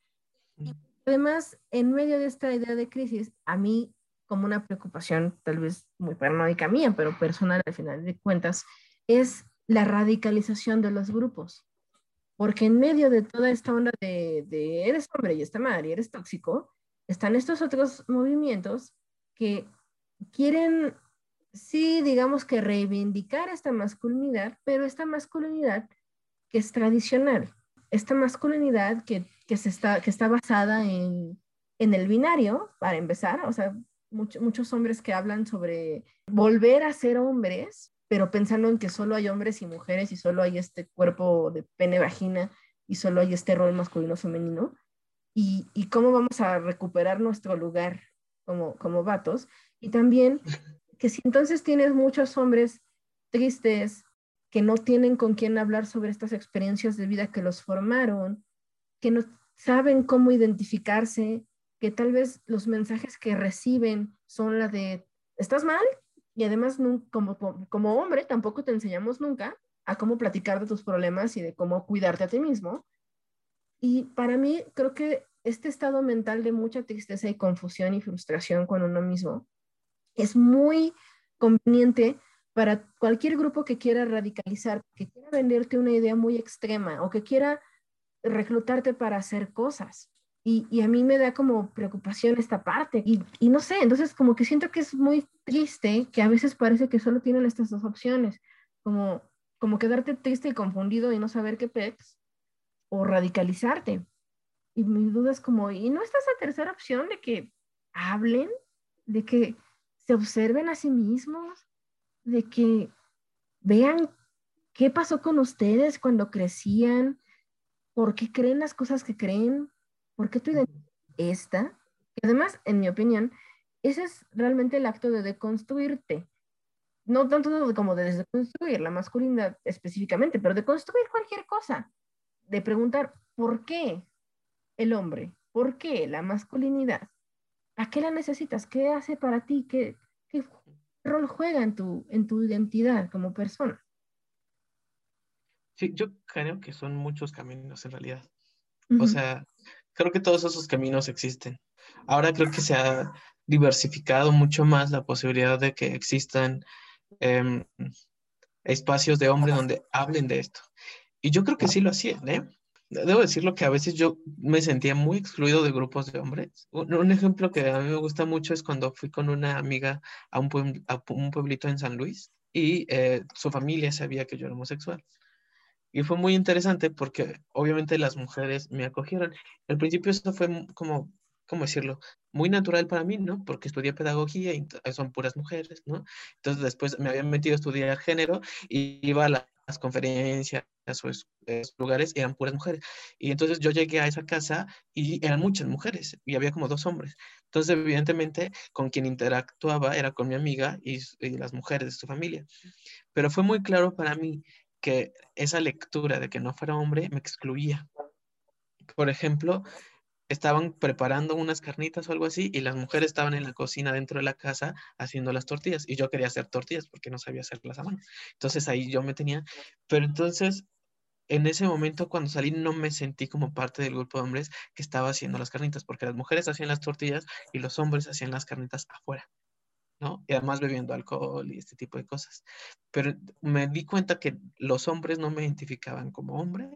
S8: Además, en medio de esta idea de crisis, a mí como una preocupación tal vez muy paranoica mía, pero personal al final de cuentas, es la radicalización de los grupos. Porque en medio de toda esta onda de, eres hombre y esta madre y eres tóxico, están estos otros movimientos que quieren sí, digamos que reivindicar esta masculinidad, pero esta masculinidad que es tradicional, esta masculinidad que, se está, que está basada en, el binario, para empezar, o sea, muchos hombres que hablan sobre volver a ser hombres, pero pensando en que solo hay hombres y mujeres y solo hay este cuerpo de pene vagina y solo hay este rol masculino femenino, y, y cómo vamos a recuperar nuestro lugar como, como vatos, y también que si entonces tienes muchos hombres tristes que no tienen con quién hablar sobre estas experiencias de vida que los formaron, que no saben cómo identificarse, que tal vez los mensajes que reciben son la de, estás mal, y además como, como hombre tampoco te enseñamos nunca a cómo platicar de tus problemas y de cómo cuidarte a ti mismo. Y para mí creo que este estado mental de mucha tristeza y confusión y frustración con uno mismo es muy conveniente para cualquier grupo que quiera radicalizar, que quiera venderte una idea muy extrema o que quiera reclutarte para hacer cosas. Y, a mí me da como preocupación esta parte. Y, y, no sé, entonces como que siento que es muy triste que a veces parece que solo tienen estas dos opciones, como, como quedarte triste y confundido y no saber qué pex, o radicalizarte. Y mi duda es como, ¿y no está esa tercera opción de que hablen, de que se observen a sí mismos, de que vean qué pasó con ustedes cuando crecían, por qué creen las cosas que creen, por qué tu identidad esta. Y además, en mi opinión, ese es realmente el acto de deconstruirte. No tanto como de deconstruir la masculinidad específicamente, pero de construir cualquier cosa. De preguntar, ¿por qué el hombre? ¿Por qué la masculinidad? ¿A qué la necesitas? ¿Qué hace para ti? ¿Qué, qué rol juega en tu, en tu identidad como persona?
S9: Sí, yo creo que son muchos caminos en realidad. O sea, creo que todos esos caminos existen. Ahora creo que se ha diversificado mucho más la posibilidad de que existan em, espacios de hombre donde hablen de esto. Y yo creo que sí lo hacían, ¿eh? Debo decirlo que a veces yo me sentía muy excluido de grupos de hombres. Un, ejemplo que a mí me gusta mucho es cuando fui con una amiga a un, pueblito en San Luis y eh, su familia sabía que yo era homosexual. Y fue muy interesante porque obviamente las mujeres me acogieron. Al principio eso fue como, ¿cómo decirlo? Muy natural para mí, ¿no? Porque estudié pedagogía y son puras mujeres, ¿no? Entonces después me habían metido a estudiar género y iba a la las conferencias o esos lugares eran puras mujeres. Y entonces yo llegué a esa casa y eran muchas mujeres y había como dos hombres. Entonces, evidentemente, con quien interactuaba era con mi amiga y, y las mujeres de su familia. Pero fue muy claro para mí que esa lectura de que no fuera hombre me excluía. Por ejemplo, estaban preparando unas carnitas o algo así y las mujeres estaban en la cocina dentro de la casa haciendo las tortillas y yo quería hacer tortillas porque no sabía hacerlas a mano. Entonces ahí yo me tenía, pero entonces en ese momento cuando salí no me sentí como parte del grupo de hombres que estaba haciendo las carnitas porque las mujeres hacían las tortillas y los hombres hacían las carnitas afuera. ¿No? Y además bebiendo alcohol y este tipo de cosas. Pero me di cuenta que los hombres no me identificaban como hombre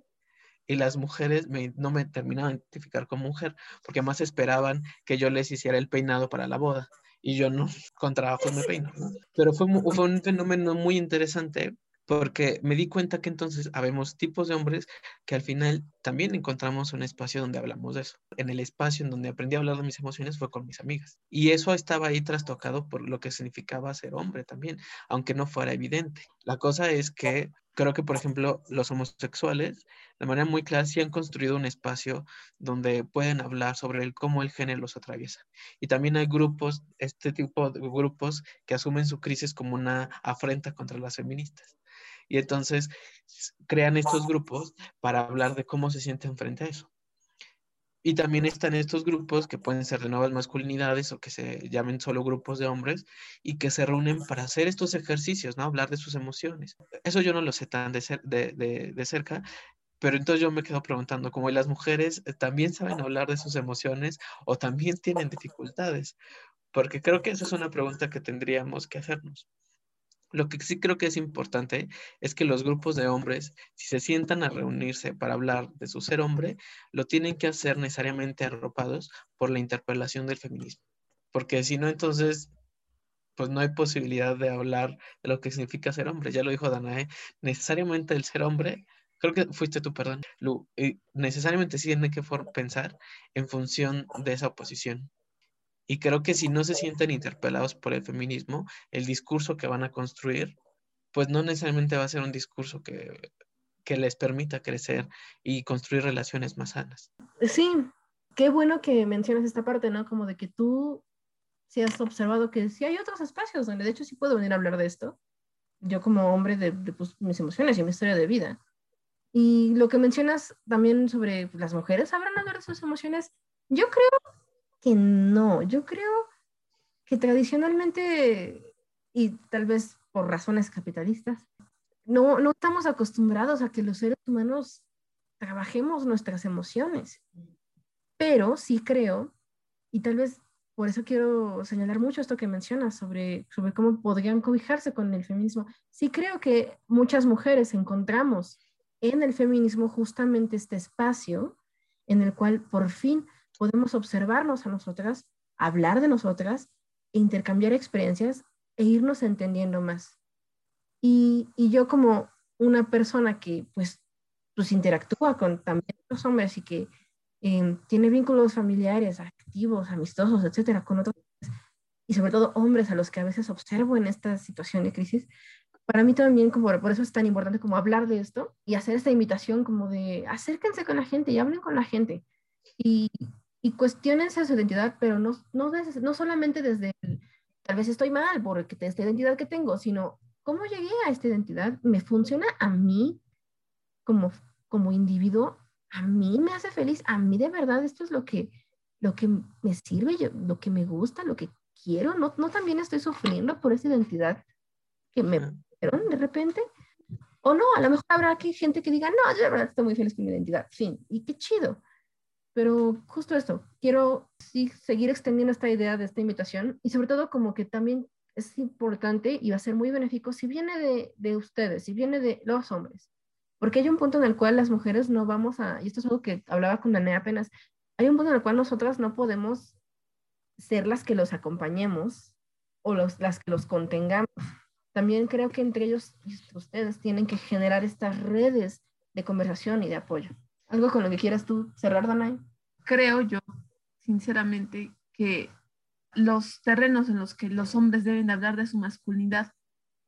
S9: y las mujeres no me terminaban de identificar como mujer, porque más esperaban que yo les hiciera el peinado para la boda y yo no, con trabajo me peino. ¿no? Pero fue, fue un fenómeno muy interesante porque me di cuenta que entonces habemos tipos de hombres que al final también encontramos un espacio donde hablamos de eso. En el espacio en donde aprendí a hablar de mis emociones fue con mis amigas. Y eso estaba ahí trastocado por lo que significaba ser hombre también, aunque no fuera evidente. La cosa es que creo que, por ejemplo, los homosexuales, de manera muy clara, sí han construido un espacio donde pueden hablar sobre el, cómo el género los atraviesa. Y también hay grupos, este tipo de grupos que asumen su crisis como una afrenta contra las feministas. Y entonces crean estos grupos para hablar de cómo se sienten frente a eso. Y también están estos grupos que pueden ser de nuevas masculinidades o que se llamen solo grupos de hombres y que se reúnen para hacer estos ejercicios, ¿no? Hablar de sus emociones. Eso yo no lo sé tan de, de, de, cerca, pero entonces yo me quedo preguntando, ¿cómo las mujeres eh, también saben hablar de sus emociones o también tienen dificultades? Porque creo que esa es una pregunta que tendríamos que hacernos. Lo que sí creo que es importante es que los grupos de hombres, si se sientan a reunirse para hablar de su ser hombre, lo tienen que hacer necesariamente arropados por la interpelación del feminismo. Porque si no, entonces, pues no hay posibilidad de hablar de lo que significa ser hombre. Ya lo dijo Danae, necesariamente el ser hombre, creo que fuiste tú, perdón, Lu, necesariamente sí tiene que pensar en función de esa oposición. Y creo que si no se sienten interpelados por el feminismo, el discurso que van a construir, pues no necesariamente va a ser un discurso que, que les permita crecer y construir relaciones más sanas.
S8: Sí, qué bueno que mencionas esta parte, ¿no? Como de que tú sí has observado que sí hay otros espacios donde de hecho sí puedo venir a hablar de esto. Yo como hombre de, de pues, mis emociones y mi historia de vida. Y lo que mencionas también sobre las mujeres, ¿sabrán hablar de sus emociones? Yo creo que no. Yo creo que tradicionalmente, y tal vez por razones capitalistas, no, no estamos acostumbrados a que los seres humanos trabajemos nuestras emociones. Pero sí creo, y tal vez por eso quiero señalar mucho esto que mencionas sobre, sobre cómo podrían cobijarse con el feminismo. Sí creo que muchas mujeres encontramos en el feminismo justamente este espacio en el cual por fin podemos observarnos a nosotras, hablar de nosotras, intercambiar experiencias e irnos entendiendo más. Y, yo como una persona que pues, pues interactúa con también los hombres y que em, tiene vínculos familiares, activos, amistosos, etcétera, con otros, y sobre todo hombres a los que a veces observo en esta situación de crisis, para mí también, como por eso es tan importante como hablar de esto y hacer esta invitación como de acérquense con la gente y hablen con la gente. Y, y cuestionense su identidad, pero no, no, no solamente desde tal vez estoy mal por esta identidad que tengo, sino cómo llegué a esta identidad, me funciona a mí como, como individuo, a mí me hace feliz, a mí de verdad esto es lo que, lo que me sirve, yo, lo que me gusta, lo que quiero, no, no también estoy sufriendo por esa identidad que me dieron de repente. O no, a lo mejor habrá aquí gente que diga, no, yo de verdad estoy muy feliz con mi identidad, fin, y qué chido. Pero justo esto, quiero sí, seguir extendiendo esta idea de esta invitación y sobre todo como que también es importante y va a ser muy benéfico si viene de, de ustedes, si viene de los hombres. Porque hay un punto en el cual las mujeres no vamos a, y esto es algo que hablaba con Danae apenas, hay un punto en el cual nosotras no podemos ser las que los acompañemos o los, las que los contengamos. También creo que entre ellos ustedes tienen que generar estas redes de conversación y de apoyo. ¿Algo con lo que quieras tú cerrar, Danay?
S10: Creo yo, sinceramente, que los terrenos en los que los hombres deben hablar de su masculinidad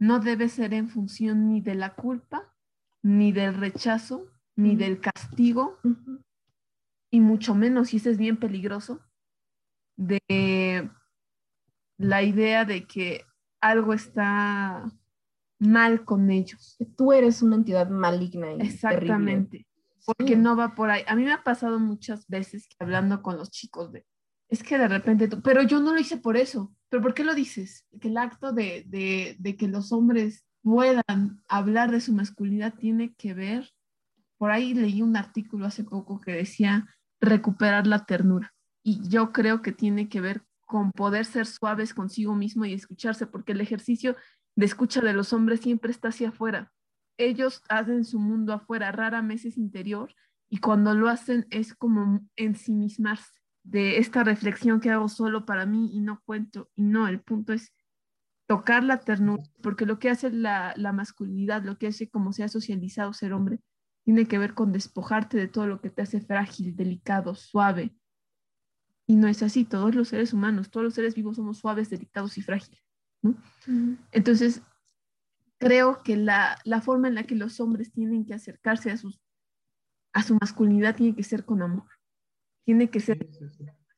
S10: no debe ser en función ni de la culpa, ni del rechazo, ni del castigo, y mucho menos, y eso es bien peligroso, de la idea de que algo está mal con ellos.
S8: Tú eres una entidad maligna.
S10: Y Exactamente porque no va por ahí. A mí me ha pasado muchas veces que hablando con los chicos de, es que de repente tú, pero yo no lo hice por eso, pero ¿por qué lo dices? Que el acto de, de, de que los hombres puedan hablar de su masculinidad tiene que ver, por ahí leí un artículo hace poco que decía recuperar la ternura y yo creo que tiene que ver con poder ser suaves consigo mismo y escucharse, porque el ejercicio de escucha de los hombres siempre está hacia afuera. Ellos hacen su mundo afuera, rara vez es interior, y cuando lo hacen es como ensimismarse de esta reflexión que hago solo para mí y no cuento. Y no, el punto es tocar la ternura, porque lo que hace la, la masculinidad, lo que hace como se ha socializado ser hombre, tiene que ver con despojarte de todo lo que te hace frágil, delicado, suave. Y no es así, todos los seres humanos, todos los seres vivos somos suaves, delicados y frágiles. Entonces, creo que la, la, forma en la que los hombres tienen que acercarse a, sus, a su masculinidad tiene que ser con amor tiene que ser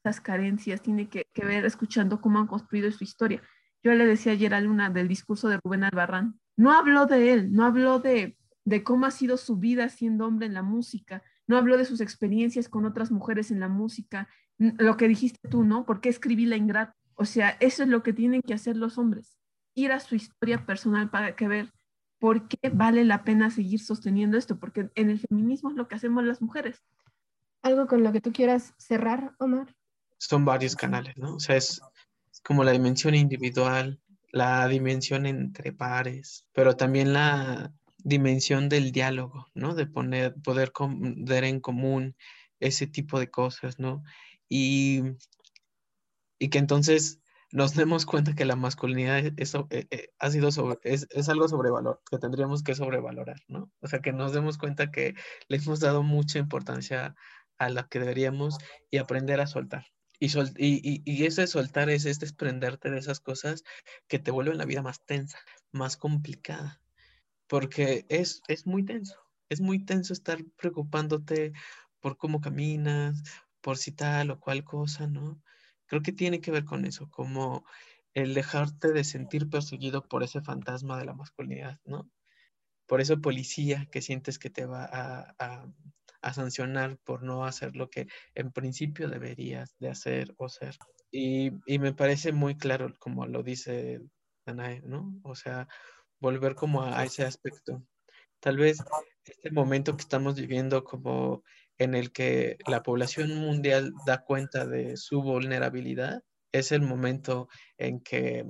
S10: las carencias, tiene que, ver escuchando cómo han construido su historia. Yo le decía ayer a Luna del discurso de Rubén Albarrán, no habló de él, no habló de, de cómo ha sido su vida siendo hombre en la música, no habló de sus experiencias con otras mujeres en la música, lo que dijiste tú, ¿no? ¿Por qué escribí la ingrata? O sea, eso es lo que tienen que hacer los hombres, ir a su historia personal para que ver por qué vale la pena seguir sosteniendo esto, porque en el feminismo es lo que hacemos las mujeres.
S8: ¿Algo con lo que tú quieras cerrar, Omar?
S9: Son varios canales, ¿no? O sea, es, como la dimensión individual, la dimensión entre pares, pero también la dimensión del diálogo, ¿no? De poner, poder poner en común ese tipo de cosas, ¿no? Y, y que entonces nos demos cuenta que la masculinidad es, eh, eh, ha sido sobre, es, es, algo sobrevalor, que tendríamos que sobrevalorar, ¿no? O sea, que nos demos cuenta que le hemos dado mucha importancia a la que deberíamos y aprender a soltar. Y, y, y, ese soltar es, es desprenderte de esas cosas que te vuelven la vida más tensa, más complicada, porque es, es muy tenso, es muy tenso estar preocupándote por cómo caminas, por si tal o cual cosa, ¿no? Creo que tiene que ver con eso, como el dejarte de sentir perseguido por ese fantasma de la masculinidad, ¿no? Por eso policía que sientes que te va a a sancionar por no hacer lo que en principio deberías de hacer o ser. Y, me parece muy claro, como lo dice Danae, ¿no? O sea, volver como a, ese aspecto. Tal vez este momento que estamos viviendo como en el que la población mundial da cuenta de su vulnerabilidad, es el momento en que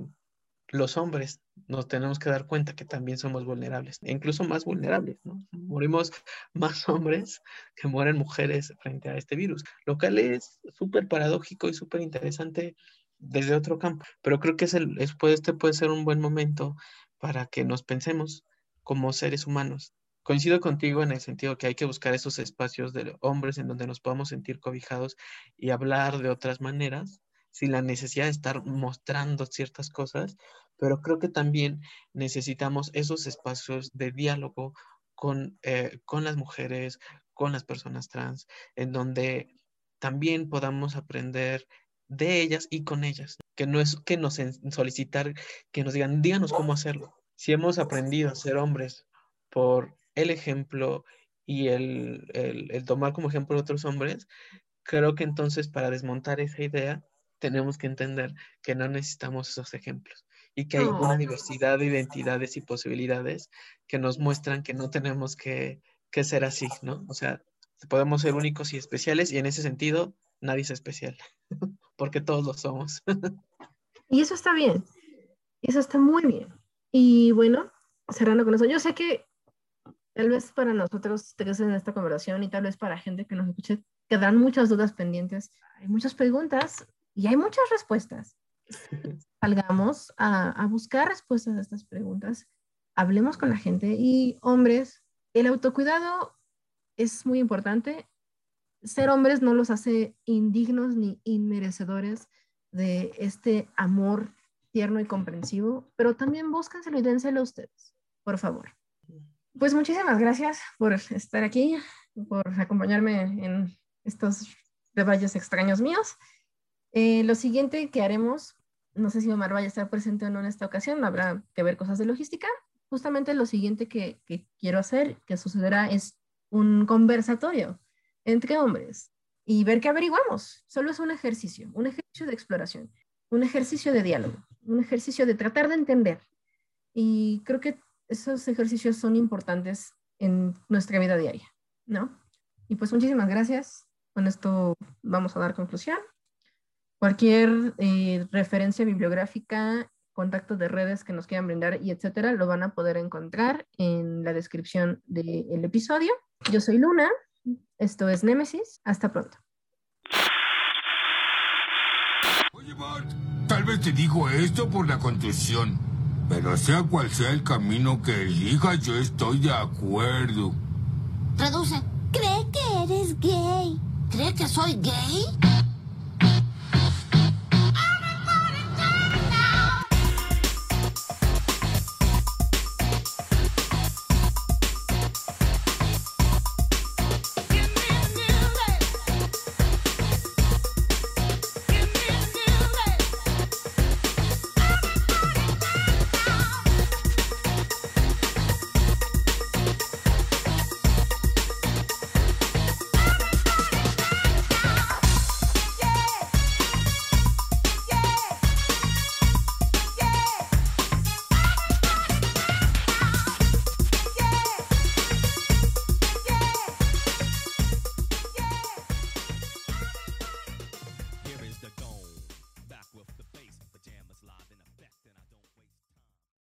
S9: los hombres nos tenemos que dar cuenta que también somos vulnerables, e incluso más vulnerables, ¿no? Morimos más hombres que mueren mujeres frente a este virus, lo cual es súper paradójico y súper interesante desde otro campo, pero creo que es el, este puede ser un buen momento para que nos pensemos como seres humanos. Coincido contigo en el sentido que hay que buscar esos espacios de hombres en donde nos podamos sentir cobijados y hablar de otras maneras, sin la necesidad de estar mostrando ciertas cosas, pero creo que también necesitamos esos espacios de diálogo con, eh, con las mujeres, con las personas trans, en donde también podamos aprender de ellas y con ellas, que no es que nos solicitar, que nos digan, díganos cómo hacerlo. Si hemos aprendido a ser hombres por el ejemplo y el, el, el tomar como ejemplo a otros hombres, creo que entonces para desmontar esa idea tenemos que entender que no necesitamos esos ejemplos y que hay una diversidad de identidades y posibilidades que nos muestran que no tenemos que, que, ser así, ¿no? O sea, podemos ser únicos y especiales y en ese sentido nadie es especial, porque todos lo somos.
S8: y eso está bien, eso está muy bien. Y bueno, cerrando con eso, yo sé que tal vez para nosotros tres en esta conversación y tal vez para gente que nos escuche, quedan muchas dudas pendientes, hay muchas preguntas y hay muchas respuestas. Salgamos a, buscar respuestas a estas preguntas, hablemos con la gente y hombres, el autocuidado es muy importante. Ser hombres no los hace indignos ni inmerecedores de este amor tierno y comprensivo, pero también búsquenselo y dénselo a ustedes, por favor. Pues muchísimas gracias por estar aquí, por acompañarme en estos detalles extraños míos. Eh, lo siguiente que haremos, no sé si Omar vaya a estar presente o no en esta ocasión, habrá que ver cosas de logística. Justamente lo siguiente que, que quiero hacer, que sucederá, es un conversatorio entre hombres y ver qué averiguamos. Solo es un ejercicio, un ejercicio de exploración, un ejercicio de diálogo, un ejercicio de tratar de entender. Y creo que esos ejercicios son importantes en nuestra vida diaria, ¿no? Y pues muchísimas gracias. Con esto vamos a dar conclusión. Cualquier eh, referencia bibliográfica, contacto de redes que nos quieran brindar y etcétera, lo van a poder encontrar en la descripción del episodio. Yo soy Luna, esto es Némesis, hasta pronto.
S6: Oye, Bart, tal vez te digo esto por la contusión, pero sea cual sea el camino que elijas, yo estoy de acuerdo.
S11: Traduce. Cree que eres gay. ¿Cree que soy gay?